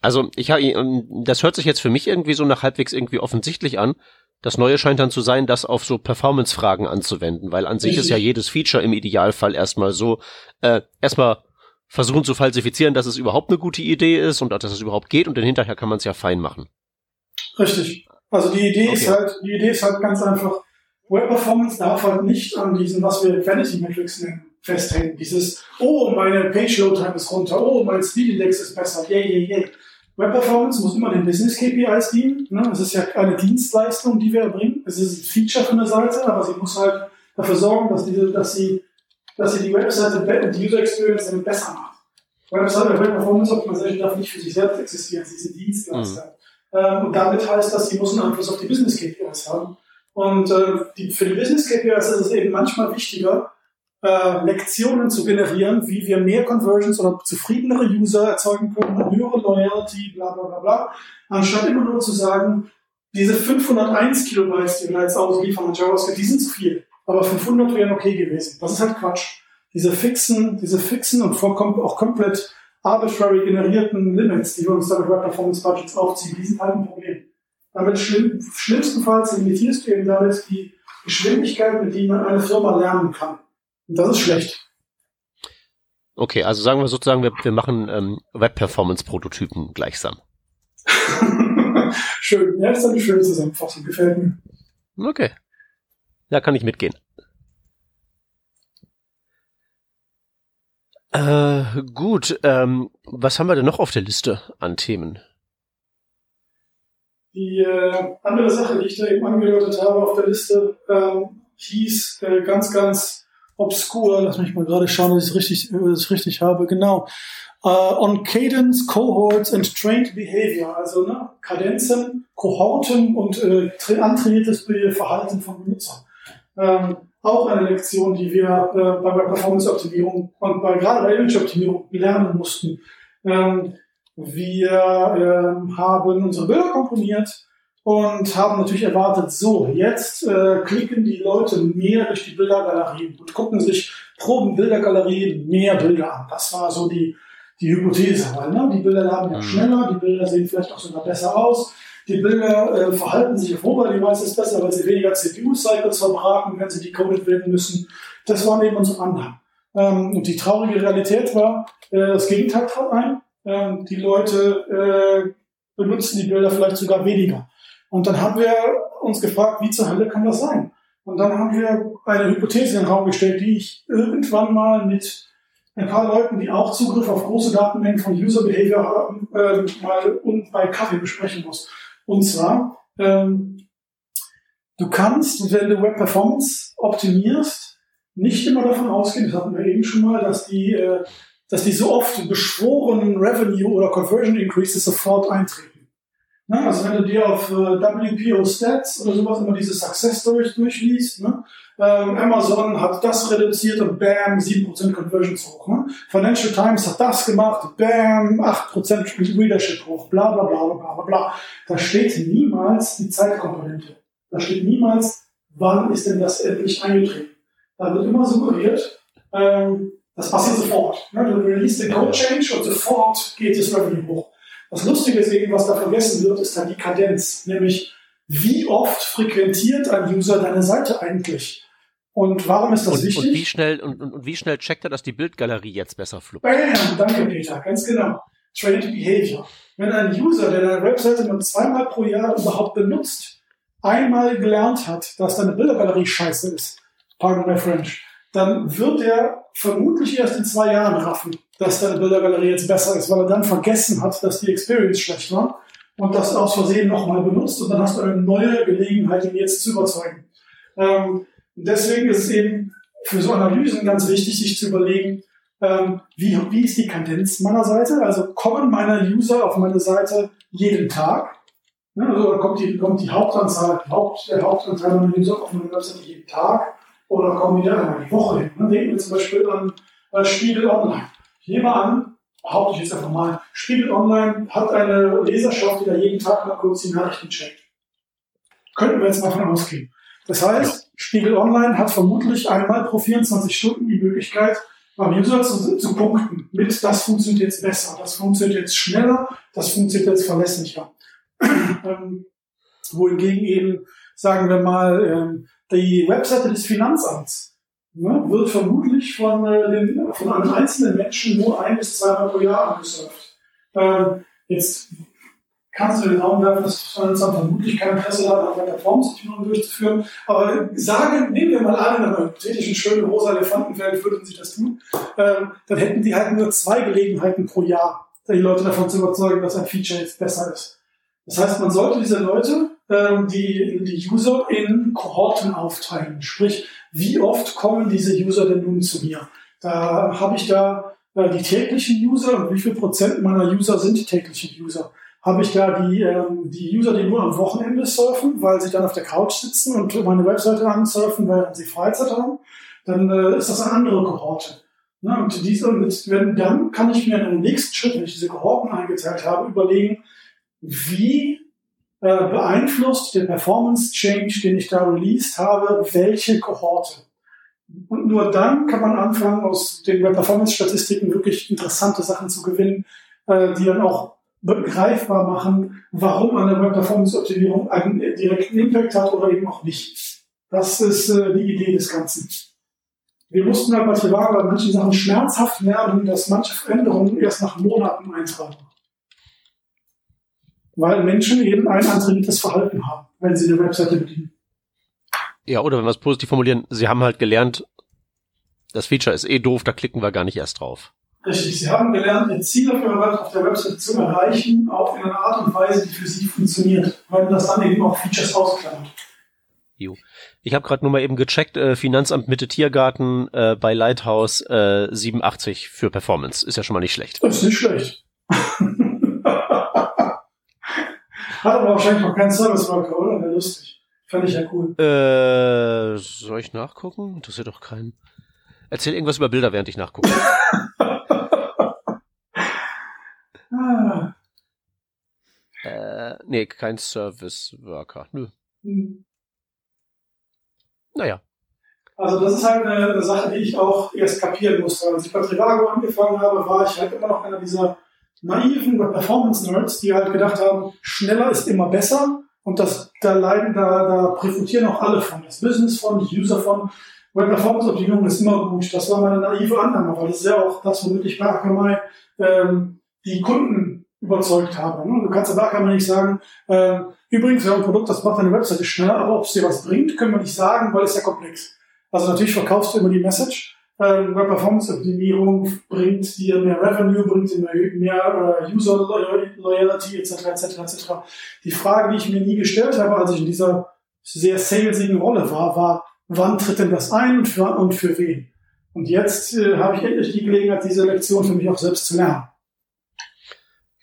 Also ich habe, das hört sich jetzt für mich irgendwie so nach halbwegs irgendwie offensichtlich an. Das Neue scheint dann zu sein, das auf so Performance-Fragen anzuwenden, weil an sich ist ja jedes Feature im Idealfall erstmal so, äh, erstmal versuchen zu falsifizieren, dass es überhaupt eine gute Idee ist und dass es überhaupt geht und dann hinterher kann man es ja fein machen. Richtig. Also die Idee okay. ist halt, die Idee ist halt ganz einfach, Web Performance darf halt nicht an diesen, was wir Vanity Metrics nennen, festhängen. Dieses, oh, meine Page Load Time ist runter, oh, mein Speed Index ist besser, yay, yay, yay. Web Performance muss immer den Business KPIs dienen. Ne? Es ist ja eine Dienstleistung, die wir erbringen. Es ist ein Feature von der Seite, aber sie muss halt dafür sorgen, dass, diese, dass, sie, dass sie die Webseite und die User Experience damit besser macht. Webseite Web Performance Optimization darf nicht für sich selbst existieren. Sie ist ein Dienstleister. Mhm. Ähm, und damit heißt das, sie muss einen Einfluss auf die Business KPIs haben. Und äh, die, für die Business KPIs ist es eben manchmal wichtiger, äh, Lektionen zu generieren, wie wir mehr Conversions oder zufriedenere User erzeugen können, höhere Loyalty, bla bla bla bla, anstatt immer nur zu sagen, diese 501 Kilobytes, die wir jetzt ausliefern an JavaScript, die sind zu viel, aber 500 wären okay gewesen. Das ist halt Quatsch. Diese fixen, diese fixen und auch komplett arbitrary generierten Limits, die wir uns da mit Web Performance Budgets aufziehen, die sind halt ein Problem. Damit schlimm, schlimmstenfalls limitierst du eben damit die Geschwindigkeit, mit der man eine Firma lernen kann. Und das ist schlecht. Okay, also sagen wir sozusagen, wir, wir machen ähm, Web-Performance-Prototypen gleichsam. Schön. Ja, das ist eine schöne Zusammenfassung. Gefällt mir. Okay. Da kann ich mitgehen. Äh, gut, ähm, was haben wir denn noch auf der Liste an Themen? Die äh, andere Sache, die ich da eben angedeutet habe auf der Liste, ähm, hieß äh, ganz, ganz obskur. Lass mich mal gerade schauen, dass ich es richtig, richtig habe. Genau. Uh, on Cadence, Cohorts and Trained Behavior, also ne, Kadenzen, Kohorten und äh, antrainiertes Verhalten von Benutzern. Ähm, auch eine Lektion, die wir äh, bei der Performance-Optimierung und bei, gerade bei Image-Optimierung lernen mussten. Ähm, wir äh, haben unsere Bilder komponiert und haben natürlich erwartet, so, jetzt äh, klicken die Leute mehr durch die Bildergalerien und gucken sich pro Bildergalerie mehr Bilder an. Das war so die die Hypothese, weil ne, die Bilder laden ja mhm. schneller, die Bilder sehen vielleicht auch sogar besser aus, die Bilder äh, verhalten sich auf Mobile Devices besser, weil sie weniger CPU-Cycles verbraten, wenn sie decoded werden müssen. Das war eben unsere Annahme. Ähm, und die traurige Realität war, äh, das Gegenteil trat ein. Ähm, die Leute äh, benutzen die Bilder vielleicht sogar weniger. Und dann haben wir uns gefragt, wie zur Hölle kann das sein? Und dann haben wir eine Hypothese in den Raum gestellt, die ich irgendwann mal mit ein paar Leuten, die auch Zugriff auf große Datenmengen von User Behavior haben, äh, mal und bei Kaffee besprechen muss. Und zwar, ähm, du kannst, wenn du Web Performance optimierst, nicht immer davon ausgehen, das hatten wir eben schon mal, dass die, äh, dass die so oft beschworenen Revenue oder Conversion Increases sofort eintreten. Ne? Also wenn du dir auf äh, WPO Stats oder sowas immer diese Success Stories durchliest, ne? Ähm, Amazon hat das reduziert und bam, 7% Conversions hoch. Ne? Financial Times hat das gemacht, bam, 8% Readership hoch, bla bla bla bla bla bla. Da steht niemals die Zeitkomponente. Da steht niemals, wann ist denn das endlich eingetreten. Da wird immer suggeriert, ähm, das passiert sofort. Ne? Du release den Code Change und sofort geht das Revenue hoch. Das Lustige ist eben, was da vergessen wird, ist dann die Kadenz, nämlich wie oft frequentiert ein User deine Seite eigentlich? Und warum ist das und, wichtig? Und wie schnell und, und, wie schnell checkt er, dass die Bildgalerie jetzt besser fluppt? Bam, danke Peter, ganz genau. Trained Behavior. Wenn ein User, der deine Webseite nur zweimal pro Jahr überhaupt benutzt, einmal gelernt hat, dass deine Bildergalerie scheiße ist, pardon my French, dann wird er vermutlich erst in zwei Jahren raffen, dass deine Bildergalerie jetzt besser ist, weil er dann vergessen hat, dass die Experience schlecht war und das aus Versehen nochmal benutzt und dann hast du eine neue Gelegenheit, ihn jetzt zu überzeugen. Ähm, deswegen ist es eben für so Analysen ganz wichtig, sich zu überlegen, ähm, wie, wie ist die Kadenz meiner Seite? Also kommen meine User auf meine Seite jeden Tag? Ja, also kommt die, kommt die Hauptanzahl, Haupt, der Hauptanteil meiner User auf meine Webseite jeden Tag? Oder kommen die da einmal die Woche hin? Ne? Denken wir zum Beispiel an äh, Spiegel Online. Ich nehme an, behaupte ich jetzt einfach mal, Spiegel Online hat eine Leserschaft, die da jeden Tag mal kurz die Nachrichten checkt. Könnten wir jetzt mal von ausgehen. Das heißt. Spiegel Online hat vermutlich einmal pro 24 Stunden die Möglichkeit, beim User zu, zu punkten mit, das funktioniert jetzt besser, das funktioniert jetzt schneller, das funktioniert jetzt verlässlicher. ähm, wohingegen eben, sagen wir mal, ähm, die Webseite des Finanzamts ne, wird vermutlich von, äh, den, von einem einzelnen Menschen nur ein bis zweimal pro Jahr angesurft. Ähm, jetzt kannst du den Raum werfen, dass Finanzamt vermutlich kein Interesse hat, eine Performance-Optimierung durchzuführen. Aber sagen, nehmen wir mal an, in einer hypothetischen schönen rosa Elefantenwelt würden sie das tun, ähm, dann hätten die halt nur zwei Gelegenheiten pro Jahr, die Leute davon zu überzeugen, dass ein Feature jetzt besser ist. Das heißt, man sollte diese Leute, die, die User in Kohorten aufteilen. Sprich, wie oft kommen diese User denn nun zu mir? Da habe ich da äh, die täglichen User und wie viel Prozent meiner User sind tägliche User? habe ich da die, ähm, die User, die nur am Wochenende surfen, weil sie dann auf der Couch sitzen und meine Webseite ansurfen, weil sie Freizeit haben, dann äh, ist das eine andere Kohorte. Ne? Und diese, wenn, dann kann ich mir in einem nächsten Schritt, wenn ich diese Kohorten eingeteilt habe, überlegen, wie äh, beeinflusst der Performance Change, den ich da released habe, welche Kohorte. Und nur dann kann man anfangen, aus den Performance-Statistiken wirklich interessante Sachen zu gewinnen, äh, die dann auch begreifbar machen, warum eine Web-Performance-Optimierung einen direkten Impact hat oder eben auch nicht. Das ist äh, die Idee des Ganzen. Wir mussten halt bei Trivago bei manchen Sachen schmerzhaft lernen, dass manche Veränderungen erst nach Monaten eintragen. Weil Menschen eben ein antrainiertes Verhalten haben, wenn sie eine Webseite bedienen. Ja, oder wenn wir es positiv formulieren, sie haben halt gelernt, das Feature ist eh doof, da klicken wir gar nicht erst drauf. Richtig, Sie haben gelernt, Ihr Ziel auf, der Website zu erreichen, auch in einer Art und Weise, die für Sie funktioniert, weil das dann eben auch Features ausklammert. Jo. Ich habe gerade nur mal eben gecheckt, äh, Finanzamt Mitte Tiergarten äh, bei Lighthouse äh, 87 für Performance. Ist ja schon mal nicht schlecht. Das ist nicht schlecht. Hat aber wahrscheinlich noch keinen Service Worker, oder? Wäre lustig. Fand ich ja cool. Äh, soll ich nachgucken? Interessiert doch keinen. Erzähl irgendwas über Bilder, während ich nachgucke. ah. äh, nee, kein Service Worker. Nö. Hm. Naja. Also das ist halt eine, eine, Sache, die ich auch erst kapieren musste. Als ich bei Trivago angefangen habe, war ich halt immer noch einer dieser naiven Performance-Nerds, die halt gedacht haben, schneller ist immer besser und das, da leiden, da, da profitieren auch alle von. Das Business von, die User von. Web Performance Optimierung ist immer gut. Das war meine naive Annahme, weil das ist ja auch das, womit ich bei Akamai ähm, die Kunden überzeugt habe. Ne? Du kannst bei Akamai nicht sagen, äh, übrigens, wir haben ein Produkt, das macht deine Webseite schneller, aber ob es dir was bringt, können wir nicht sagen, weil es ja komplex. Also natürlich verkaufst du immer die Message, ähm, Performance Optimierung bringt dir mehr Revenue, bringt dir mehr, mehr äh, User Loyalty etc. etc. etc. Die Frage, die ich mir nie gestellt habe, als ich in dieser sehr salesigen Rolle war, war, wann tritt denn das ein und für, und für wen? Und jetzt äh, habe ich endlich die Gelegenheit, diese Lektion für mich auch selbst zu lernen.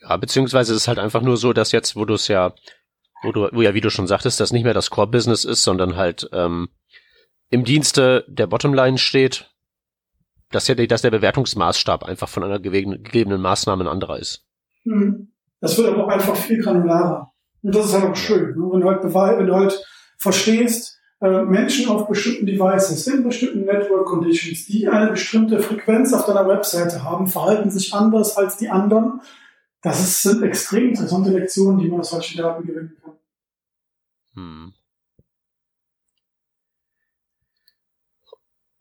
Ja, beziehungsweise ist es halt einfach nur so, dass jetzt, wo du es ja, wo du, wo ja, wie du schon sagtest, das nicht mehr das Core-Business ist, sondern halt ähm, im Dienste der Bottomline steht, dass der, dass der Bewertungsmaßstab einfach von einer gegebenen Maßnahme ein anderer ist. Hm. Das wird aber auch einfach viel granularer. Und das ist halt auch schön. Ne? Wenn du halt, wenn du halt verstehst, äh, Menschen auf bestimmten Devices, in bestimmten Network Conditions, die eine bestimmte Frequenz auf deiner Webseite haben, verhalten sich anders als die anderen. Das ist, sind extrem interessante Lektionen, die man aus solchen Daten gewinnen kann. Hm.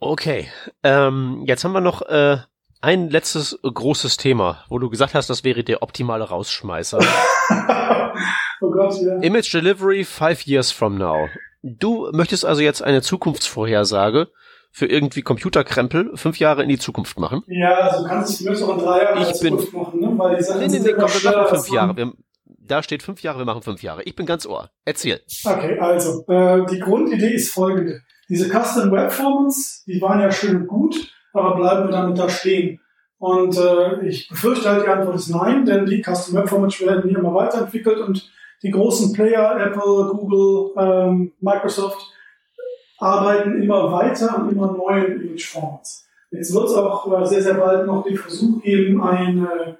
Okay, ähm, jetzt haben wir noch äh, ein letztes großes Thema, wo du gesagt hast, das wäre der optimale Rausschmeißer. oh Gott, ja. Image Delivery five years from now. Du möchtest also jetzt eine Zukunftsvorhersage für irgendwie Computerkrempel fünf Jahre in die Zukunft machen? Ja, also du kannst es zumindest auch in drei Jahren ich bin, machen, ne? Weil die Sachen nee, nee, nee, komm, wir machen fünf Jahre. Wir, da steht fünf Jahre, wir machen fünf Jahre. Ich bin ganz ohr. Erzähl. Okay, also, äh, die Grundidee ist folgende. Diese Custom Web Formats, die waren ja schön und gut, aber bleiben wir damit da stehen? Und äh, ich befürchte halt, die Antwort ist nein, denn die Custom Web Formats werden hier immer weiterentwickelt und die großen Player, Apple, Google, ähm, Microsoft, arbeiten immer weiter an immer neuen Image Formats. Jetzt wird es auch äh, sehr, sehr bald noch den Versuch geben, ein äh,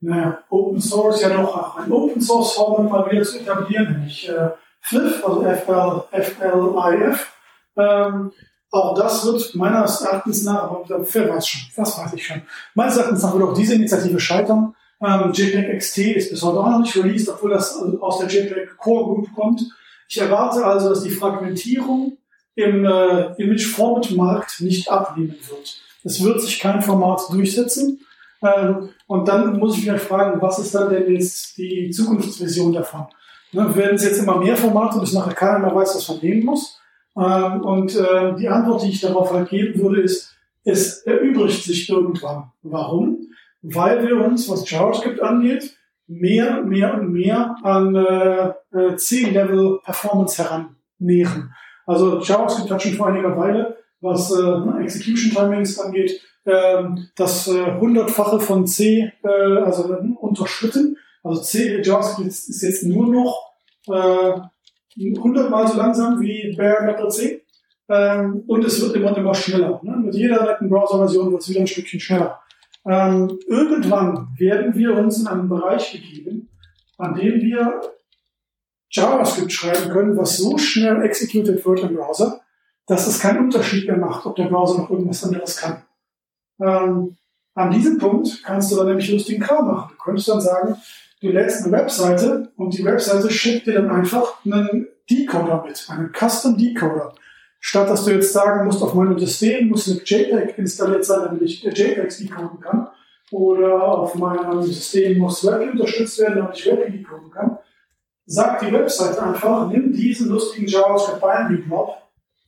eine Open Source, ja doch ein Open Source Format mal wieder zu etablieren, nämlich äh, FLIF, also FL, FLIF. Ähm, auch das wird meines Erachtens nach, aber wer weiß schon, das weiß ich schon. Meines Erachtens nach wird auch diese Initiative scheitern. Ähm, JPEG XT ist bis heute auch noch nicht released, obwohl das aus der JPEG Core Group kommt. Ich erwarte also, dass die Fragmentierung im äh, Image-Format-Markt nicht abnehmen wird. Es wird sich kein Format durchsetzen. Ähm, und dann muss ich mich fragen, was ist dann denn jetzt die Zukunftsvision davon? Ne, werden es jetzt immer mehr Formate, bis nachher keiner mehr weiß, was man nehmen muss? Ähm, und äh, die Antwort, die ich darauf halt geben würde, ist, es erübrigt sich irgendwann. Warum? Weil wir uns, was JavaScript angeht, mehr, mehr und mehr an äh, äh C-Level Performance herannähern. Also JavaScript hat schon vor einiger Weile, was äh, Execution Timings angeht, äh, das hundertfache von C äh, also äh, unterschritten. Also C JavaScript ist jetzt nur noch äh, hundertmal so langsam wie Bare Metal C. Ähm, und es wird immer immer schneller. Ne? Mit jeder netten Browser-Version wird es wieder ein Stückchen schneller. Ähm, irgendwann werden wir uns in einen Bereich begeben, an dem wir JavaScript schreiben können, was so schnell executed wird im Browser, dass es keinen Unterschied mehr macht, ob der Browser noch irgendwas anderes kann. Ähm, an diesem Punkt kannst du dann nämlich lustigen Kram machen. Du könntest dann sagen, du lädst eine Webseite und die Webseite schickt dir dann einfach einen Decoder mit, einen Custom Decoder. Statt dass du jetzt sagen musst, auf meinem System muss eine JPEG installiert sein, damit ich JPEGs decoden kann. Oder auf meinem System muss WebP unterstützt werden, damit ich WebP decoden kann. Sagt die Webseite einfach, nimm diesen lustigen JavaScript Binary Blob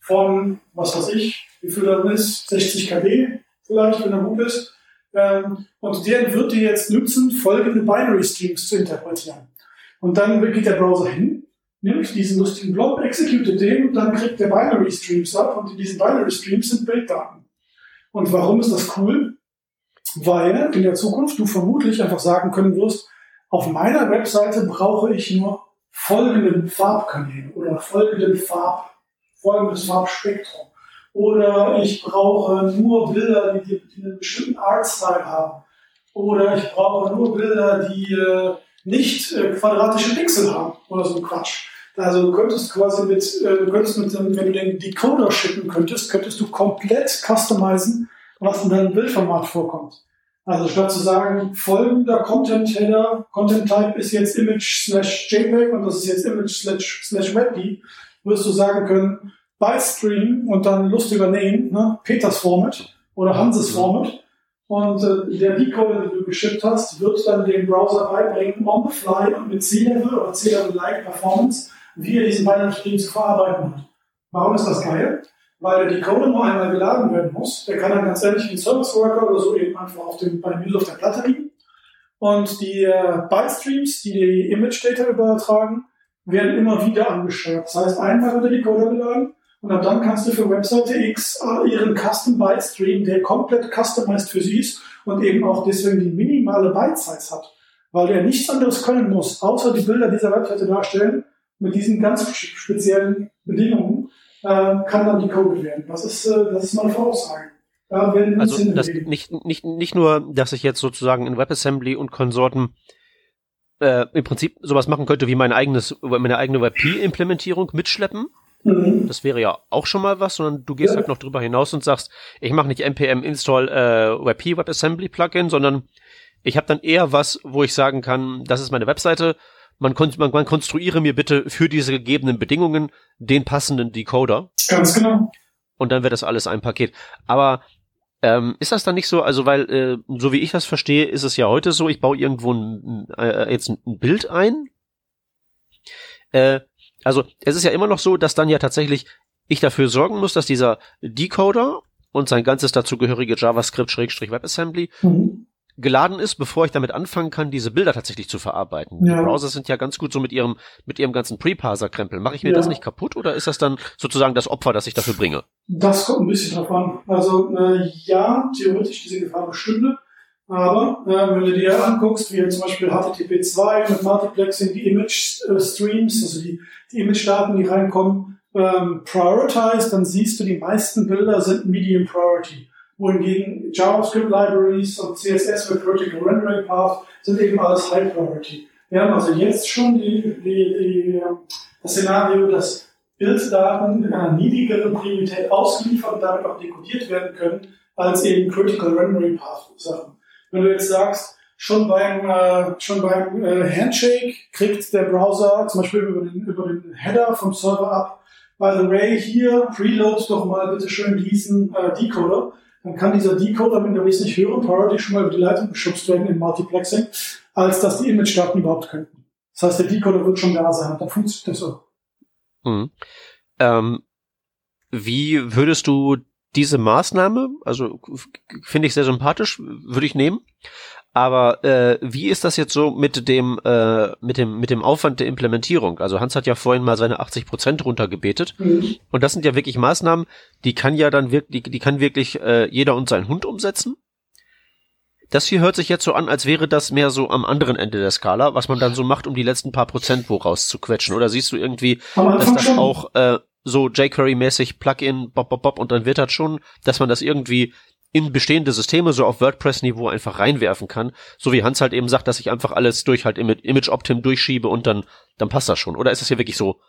von, was weiß ich, wie viel das ist, 60 KB vielleicht, wenn er gut ist, und der wird dir jetzt nutzen, folgende Binary Streams zu interpretieren. Und dann geht der Browser hin, nimmt diesen lustigen Blob, executet den und dann kriegt der Binary Streams ab und in diesen Binary Streams sind Bilddaten. Und warum ist das cool? Weil in der Zukunft du vermutlich einfach sagen können wirst, auf meiner Webseite brauche ich nur folgenden Farbkanäle oder folgenden Farb, folgendes Farbspektrum. Oder ich brauche nur Bilder, die, die einen bestimmten Artstyle haben. Oder ich brauche nur Bilder, die äh, nicht äh, quadratische Pixel haben oder so ein Quatsch. Also du könntest quasi mit, äh, du könntest mit, wenn du den Decoder schicken könntest, könntest du komplett customizen, was in deinem Bildformat vorkommt. Also statt zu sagen, folgender Content Header, Content Type ist jetzt Image slash JPEG und das ist jetzt Image slash, WebP, wirst du sagen können, Bytestream und dann lustiger Name, ne, Peters Format oder Hanses Format und äh, der Decoder, den du geschippt hast, wird dann dem Browser beibringen, on the fly und mit C-Level oder C-Level-like Performance, wie er diesen Binary Stream zu verarbeiten hat. Warum ist das geil? Weil der Decoder nur einmal geladen werden muss. Der kann dann ganz ehrlich wie ein Service Worker oder so eben einfach auf dem, bei mir auf der Platte liegen. Und die äh, Byte-Streams, die die Image-Data übertragen, werden immer wieder angesteuert. Das heißt, einmal wird der Decoder geladen, und ab dann kannst du für Webseite X äh, ihren Custom Byte Stream, der komplett customized für sie ist und eben auch deswegen die minimale Byte Size hat, weil er nichts anderes können muss, außer die Bilder dieser Webseite darstellen, mit diesen ganz speziellen Bedingungen, äh, kann dann decoded werden. Das ist, äh, das ist meine Voraussage. Da werden also das nicht, nicht, nicht nur, dass ich jetzt sozusagen in WebAssembly und Konsorten äh, im Prinzip sowas machen könnte wie mein eigenes, meine eigene WebP-Implementierung mitschleppen, Mhm. Das wäre ja auch schon mal was, sondern du gehst ja. halt noch drüber hinaus und sagst, ich mache nicht npm install äh, WebP WebAssembly Plugin, sondern ich habe dann eher was, wo ich sagen kann, das ist meine Webseite, man, kon man, man konstruiere mir bitte für diese gegebenen Bedingungen den passenden Decoder. Ganz genau. Und dann wird das alles ein Paket. Aber ähm, ist das dann nicht so, also weil, äh, so wie ich das verstehe, ist es ja heute so, ich baue irgendwo ein, äh, jetzt ein Bild ein, äh, also es ist ja immer noch so, dass dann ja tatsächlich ich dafür sorgen muss, dass dieser Decoder und sein ganzes dazugehörige JavaScript-WebAssembly mhm. geladen ist, bevor ich damit anfangen kann, diese Bilder tatsächlich zu verarbeiten. Ja. Die Browser sind ja ganz gut so mit ihrem, mit ihrem ganzen Preparser-Krempel. Mache ich mir ja. das nicht kaputt oder ist das dann sozusagen das Opfer, das ich dafür bringe? Das kommt ein bisschen drauf an. Also äh, ja, theoretisch diese Gefahr bestünde. Aber äh, wenn du dir anguckst, wie zum Beispiel HTTP2 mit Multiplexing die Image äh, Streams, also die, die Image-Daten, die reinkommen, ähm, prioritize, dann siehst du, die meisten Bilder sind Medium Priority. Wohingegen JavaScript Libraries und CSS mit Vertical Rendering Path sind eben alles High Priority. Wir haben also jetzt schon die, die, die, das Szenario, dass Bilddaten in einer niedrigeren Priorität ausgeliefert und damit auch dekodiert werden können, als eben Critical Rendering Path Sachen. Wenn du jetzt sagst, schon beim, äh, schon beim äh, Handshake kriegt der Browser zum Beispiel über den, über den Header vom Server ab, by the way, hier, preload doch mal bitte schön diesen äh, Decoder. Dann kann dieser Decoder mit einer wesentlich höheren Priority schon mal über die Leitung geschubst werden im Multiplexing, als dass die Image-Daten überhaupt könnten. Das heißt, der Decoder wird schon da sein. Dann funktioniert das so. Mhm. Ähm, wie würdest du diese Maßnahme, also finde ich sehr sympathisch, würde ich nehmen. Aber äh, wie ist das jetzt so mit dem äh, mit dem mit dem Aufwand der Implementierung? Also Hans hat ja vorhin mal seine 80 Prozent runtergebetet mhm. und das sind ja wirklich Maßnahmen, die kann ja dann wirklich die, die kann wirklich äh, jeder und sein Hund umsetzen. Das hier hört sich jetzt so an, als wäre das mehr so am anderen Ende der Skala, was man dann so macht, um die letzten paar Prozent wo rauszuquetschen. Oder siehst du irgendwie, dass das auch äh, so jQuery-mäßig Plugin, bob, bob, bob, und dann wird das schon, dass man das irgendwie in bestehende Systeme so auf WordPress-Niveau einfach reinwerfen kann. So wie Hans halt eben sagt, dass ich einfach alles durch halt Image Optim durchschiebe und dann, dann passt das schon. Oder ist das hier wirklich so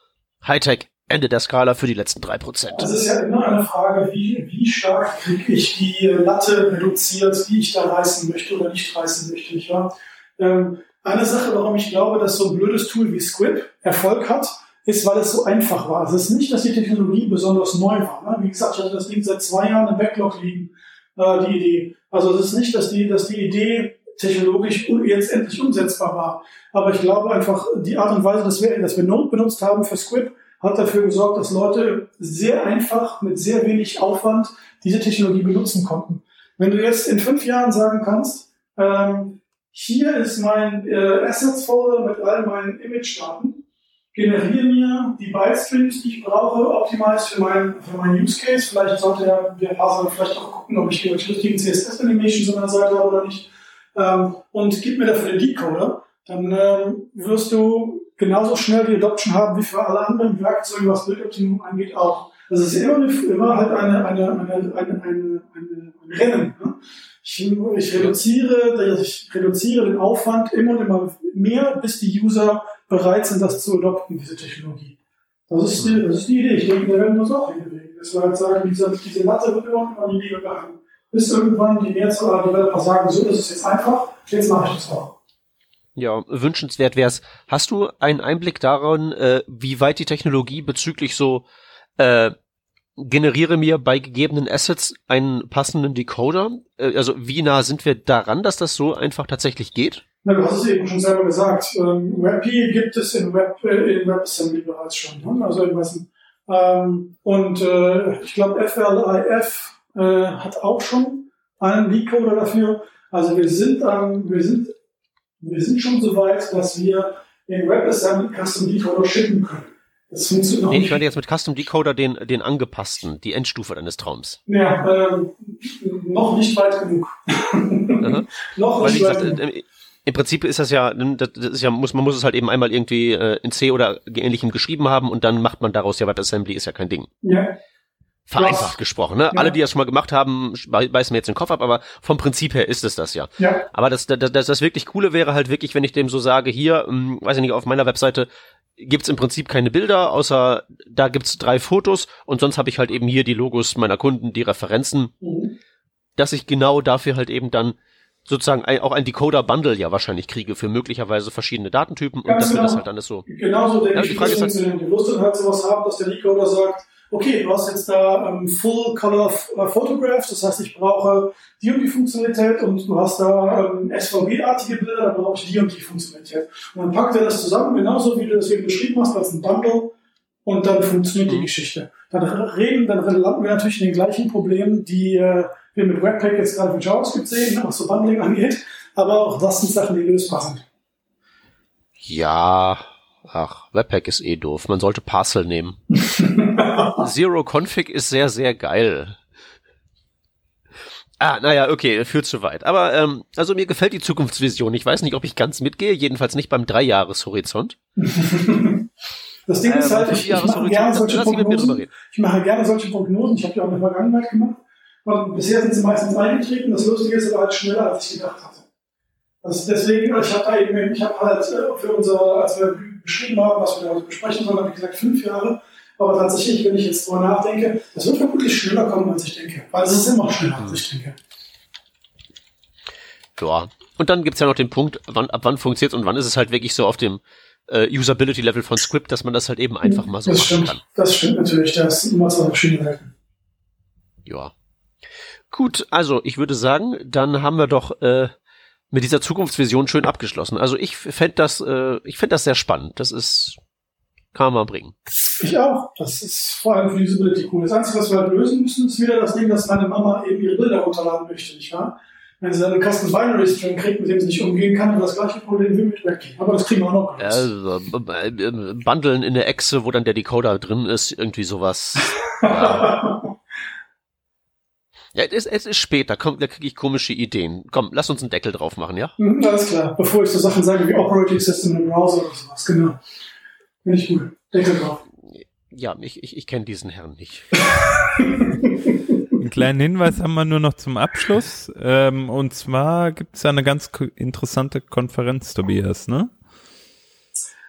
Hightech, Ende der Skala für die letzten drei Prozent? Das ist ja immer eine Frage, wie, wie stark kriege ich die Latte reduziert, die ich da reißen möchte oder nicht reißen möchte, nicht wahr? Ähm, eine Sache, warum ich glaube, dass so ein blödes Tool wie Squib Erfolg hat, ist, weil es so einfach war. Es ist nicht, dass die Technologie besonders neu war. Ne? Wie gesagt, ich hatte das Ding seit zwei Jahren im Backlog liegen, äh, die Idee. Also es ist nicht, dass die, dass die Idee technologisch jetzt endlich umsetzbar war. Aber ich glaube einfach, die Art und Weise, dass wir, dass wir Node benutzt haben für Squib, hat dafür gesorgt, dass Leute sehr einfach mit sehr wenig Aufwand diese Technologie benutzen konnten. Wenn du jetzt in fünf Jahren sagen kannst, ähm, hier ist mein äh, Assets-Folder mit all meinen Image-Daten, generiere mir die Byte-Streams, die ich brauche, optimize für meinen für meinen Use Case. Vielleicht sollte der, der Parser vielleicht auch gucken, ob ich die richtigen CSS-Animations an der Seite habe oder nicht. Ähm, und gib mir dafür den Decoder, dann ähm, wirst du genauso schnell die Adoption haben wie für alle anderen Werkzeuge, was Bildoptimierung angeht, auch. Das ist immer, eine, immer halt eine, eine, eine, eine, eine, eine, ein Rennen. Ne? Ich, ich, reduziere, ich reduziere den Aufwand immer und immer mehr, bis die User bereit sind, das zu adopten, diese Technologie. Das ist die, das ist die Idee. Ich denke, da werden wir uns auch hinbewegen. Dass wir halt sagen, diese, diese Latte wird immer und immer Liebe gehalten. Bis irgendwann die Mehrzahl der Developer sagen, so, ist jetzt einfach, jetzt mache ich das auch. Ja, wünschenswert wär's. Hast du einen Einblick daran, äh, wie weit die Technologie bezüglich so äh, generiere mir bei gegebenen Assets einen passenden Decoder? Äh, also wie nah sind wir daran, dass das so einfach tatsächlich geht? Na, du hast es eben schon selber gesagt. Ähm, WebP gibt es in, Web, äh, in WebAssembly bereits schon. Ne? Also in Wessen. Ähm, und äh, ich glaube, FLIF äh, hat auch schon einen Decoder dafür. Also wir sind, ähm, wir sind wir sind schon so weit, dass wir den WebAssembly Custom Decoder schicken können. Das funktioniert noch nee, Ich meine jetzt mit Custom Decoder den, den angepassten, die Endstufe deines Traums. Ja, ähm, noch nicht weit genug. noch Weil, nicht weit gesagt, genug. Im Prinzip ist das ja, das ist ja, muss, man muss es halt eben einmal irgendwie äh, in C oder ähnlichem geschrieben haben und dann macht man daraus ja WebAssembly, ist ja kein Ding. Ja. Vereinfacht gesprochen, ne? Ja. Alle, die das schon mal gemacht haben, beißen mir jetzt den Kopf ab, aber vom Prinzip her ist es das ja. ja. Aber das, das, das, das wirklich Coole wäre halt wirklich, wenn ich dem so sage, hier, hm, weiß ich nicht, auf meiner Webseite gibt's im Prinzip keine Bilder, außer da gibt's drei Fotos und sonst habe ich halt eben hier die Logos meiner Kunden, die Referenzen, mhm. dass ich genau dafür halt eben dann sozusagen ein, auch ein Decoder-Bundle ja wahrscheinlich kriege für möglicherweise verschiedene Datentypen Ganz und dass genau. wir das halt dann ist so. Genauso denke ja, ich, die Frage ist halt, du musst dann halt sowas haben, dass der Decoder sagt, okay, du hast jetzt da ähm, Full Color äh, Photographs, das heißt, ich brauche die und die Funktionalität und du hast da ähm, SVG-artige Bilder, dann brauche ich die und die Funktionalität. Und dann packt er das zusammen, genauso wie du das eben beschrieben hast, als ein Bundle und dann funktioniert mhm. die Geschichte. Dann reden, dann landen wir natürlich in den gleichen Problemen, die äh, wir mit Webpack jetzt gerade für JavaScript sehen, was so Bundling angeht, aber auch das sind Sachen, die lösbar sind. Ja, ach, Webpack ist eh doof. Man sollte Parcel nehmen. Zero Config ist sehr, sehr geil. Ah, naja, okay, führt zu weit. Aber ähm, also mir gefällt die Zukunftsvision. Ich weiß nicht, ob ich ganz mitgehe, jedenfalls nicht beim Dreijahreshorizont. Das Ding ist ähm, halt, ich, ich, mache gerne solche Prognosen. Ich mache gerne solche Prognosen. Ich habe die auch in der Vergangenheit gemacht. Und bisher sind sie meistens eingetreten. Das Lustige ist aber halt schneller, als ich gedacht hatte. Also deswegen, ich habe da eben, ich habe halt äh, für unser, als wir beschrieben haben, was wir da besprechen sollen, habe ich gesagt, fünf Jahre. Aber tatsächlich, wenn ich jetzt drüber nachdenke, das wird vermutlich schneller kommen, als ich denke. Weil es ist immer schneller, als ich denke. Ja. Und dann gibt's ja noch den Punkt, wann, ab wann funktioniert und wann ist es halt wirklich so auf dem äh, Usability-Level von Script, dass man das halt eben einfach mal so das machen stimmt. kann. Das stimmt natürlich, das ist immer zwei verschiedene Welten. Ja. Gut, also ich würde sagen, dann haben wir doch äh, mit dieser Zukunftsvision schön abgeschlossen. Also ich fände das, äh, ich fände das sehr spannend. Das ist kann man bringen. Ich auch. Das ist vor allem für Usability cool. Das Einzige, was wir halt lösen müssen, ist wieder das Ding, dass meine Mama eben ihre Bilder runterladen möchte, nicht wahr? Wenn sie dann einen Custom Binary String kriegt, mit dem sie nicht umgehen kann, wir das gleiche Problem wie mit WebKey. Aber das kriegen wir auch noch. Also, Bundeln in der Echse, wo dann der Decoder drin ist, irgendwie sowas. ja. Ja, es, es ist spät, da, kommt, da kriege ich komische Ideen. Komm, lass uns einen Deckel drauf machen, ja? Mhm, alles klar. Bevor ich so Sachen sage wie Operating System im Browser oder sowas, genau. Finde ich gut. Deckel drauf. Ja, ich, ich, ich kenne diesen Herrn nicht. Einen kleinen Hinweis haben wir nur noch zum Abschluss. Ähm, und zwar gibt es ja eine ganz interessante Konferenz, Tobias, ne?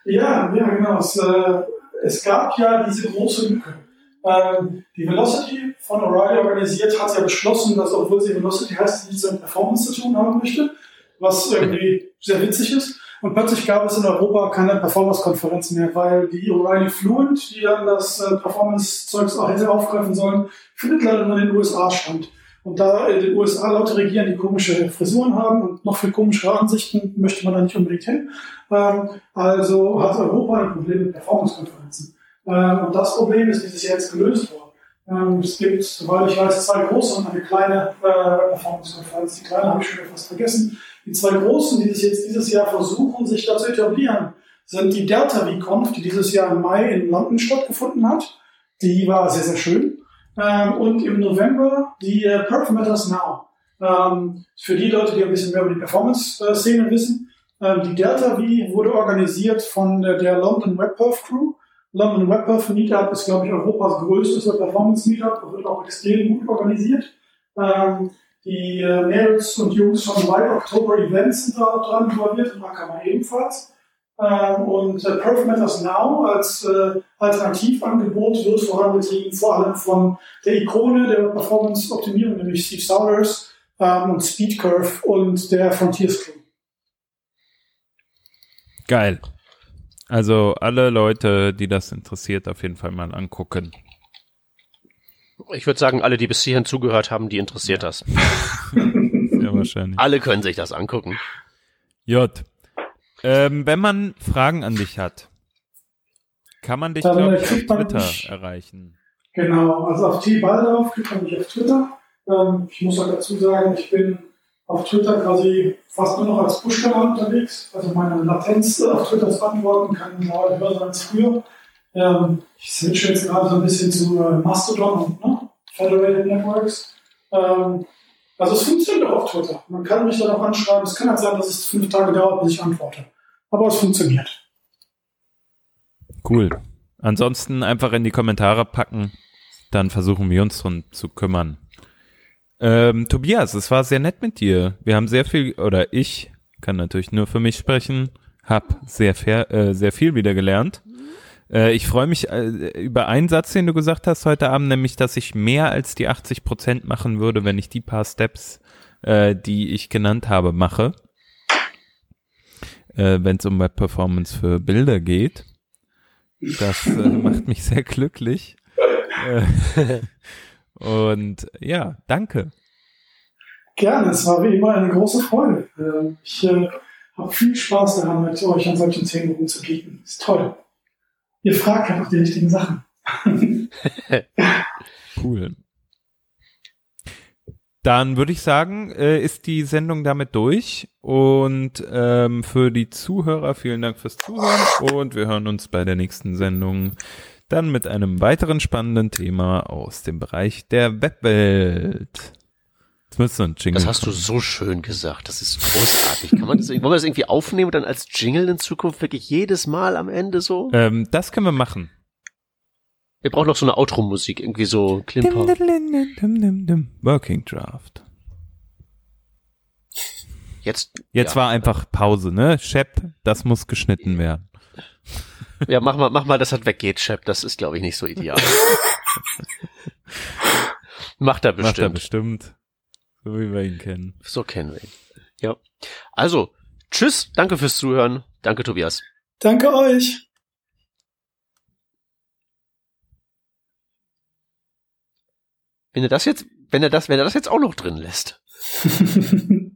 Ja, ja, genau. Es, äh, es gab ja diese große Lücke. Ähm, die Velocity von O'Reilly organisiert hat ja beschlossen, dass obwohl sie Velocity heißt, sie nichts mit Performance zu tun haben möchte, was irgendwie sehr witzig ist. Und plötzlich gab es in Europa keine Performance-Konferenz mehr, weil die O'Reilly Fluent, die dann das äh, Performance-Zeugs auch hätte aufgreifen sollen, findet leider nur in den USA stand. Und da in den USA Leute regieren, die komische Frisuren haben und noch viel komischere Ansichten, möchte man da nicht unbedingt hin. Ähm, also hat Europa ein Problem mit Performance-Konferenzen. Ähm, und das Problem ist dieses Jahr jetzt gelöst worden. Ähm, es gibt, soweit ich weiß, zwei große und eine kleine äh, Performance-Konferenz. Die kleine habe ich schon fast vergessen. Die zwei großen, die sich jetzt dieses Jahr versuchen, sich da zu etablieren, sind die Delta V-Conf, die dieses Jahr im Mai in London stattgefunden hat. Die war sehr, sehr schön. Ähm, und im November die äh, Perf Matters Now. Für die Leute, die ein bisschen mehr über die Performance-Szene wissen, ähm, die Delta V wurde organisiert von der, der London Web Perf Crew. London Web Perf Meetup ist, glaube ich, Europas größtes Performance-Meetup, wird auch extrem gut organisiert. Ähm, die äh, Mädels und Jungs von White October Events sind da dran involviert und Akamai ebenfalls. Ähm, und äh, Perf Matters Now als äh, Alternativangebot wird vorangetrieben, vor allem von der Ikone der Performance-Optimierung, nämlich Steve Souders ähm, und Speedcurve und der Frontiers Crew. Geil. Also alle Leute, die das interessiert, auf jeden Fall mal angucken. Ich würde sagen, alle, die bis hierhin zugehört haben, die interessiert das. Sehr wahrscheinlich. Alle können sich das angucken. J. Ähm, wenn man Fragen an dich hat, kann man dich, Dann, glaube äh, ich, auf Twitter mich- erreichen. Genau, also auf T Baldauf kriegt man mich auf Twitter. Ähm, ich muss auch dazu sagen, ich bin auf Twitter quasi fast nur noch als Push-Kanal unterwegs. Also meine Latenz auf Twitter zu antworten kann mittlerweile höher sein als früher. Ähm, ich switche jetzt gerade so ein bisschen zu äh, Mastodon und ne, Federated Networks. Ähm, also es funktioniert auch auf Twitter. Man kann mich dann auch anschreiben. Es kann halt sein, dass es fünf Tage dauert, bis ich antworte. Aber es funktioniert. Cool. Ansonsten einfach in die Kommentare packen, dann versuchen wir uns drum zu kümmern. Ähm, Tobias, es war sehr nett mit dir. Wir haben sehr viel, oder ich kann natürlich nur für mich sprechen, hab sehr, äh, sehr viel wieder gelernt. Äh, ich freue mich äh, über einen Satz, den du gesagt hast heute Abend, nämlich, dass ich mehr als die 80 Prozent machen würde, wenn ich die paar Steps, äh, die ich genannt habe, mache. Äh, wenn es um Web Performance für Bilder geht. Das äh, macht mich sehr glücklich. Und ja, danke. Gerne, es war wie immer eine große Freude. Ähm, Ich äh, habe viel Spaß daran, mit euch an solchen Themen rumzugehen. Ist toll. Ihr fragt halt auch die richtigen Sachen. Cool. Dann würde ich sagen, äh, ist die Sendung damit durch. Und ähm, für die Zuhörer vielen Dank fürs Zuhören. Und wir hören uns bei der nächsten Sendung dann mit einem weiteren spannenden Thema aus dem Bereich der Webwelt. Jetzt müsste ein Jingle Das hast du so schön gesagt. Das ist großartig. Kann man das, wollen wir das irgendwie aufnehmen und dann als Jingle in Zukunft wirklich jedes Mal am Ende so? Ähm, das können wir machen. Wir brauchen noch so eine Outro-Musik, irgendwie so Klimper. Working Draft. Jetzt, Jetzt ja. war einfach Pause, ne? Shep, das muss geschnitten werden. Ja, mach mal, mach mal, dass das weggeht, Shep. Das ist, glaube ich, nicht so ideal. Macht er Macht er bestimmt. bestimmt. So wie wir ihn kennen. So kennen wir ihn. Ja. Also, tschüss, danke fürs Zuhören. Danke, Tobias. Danke euch. Wenn er das jetzt, wenn er das, wenn er das jetzt auch noch drin lässt.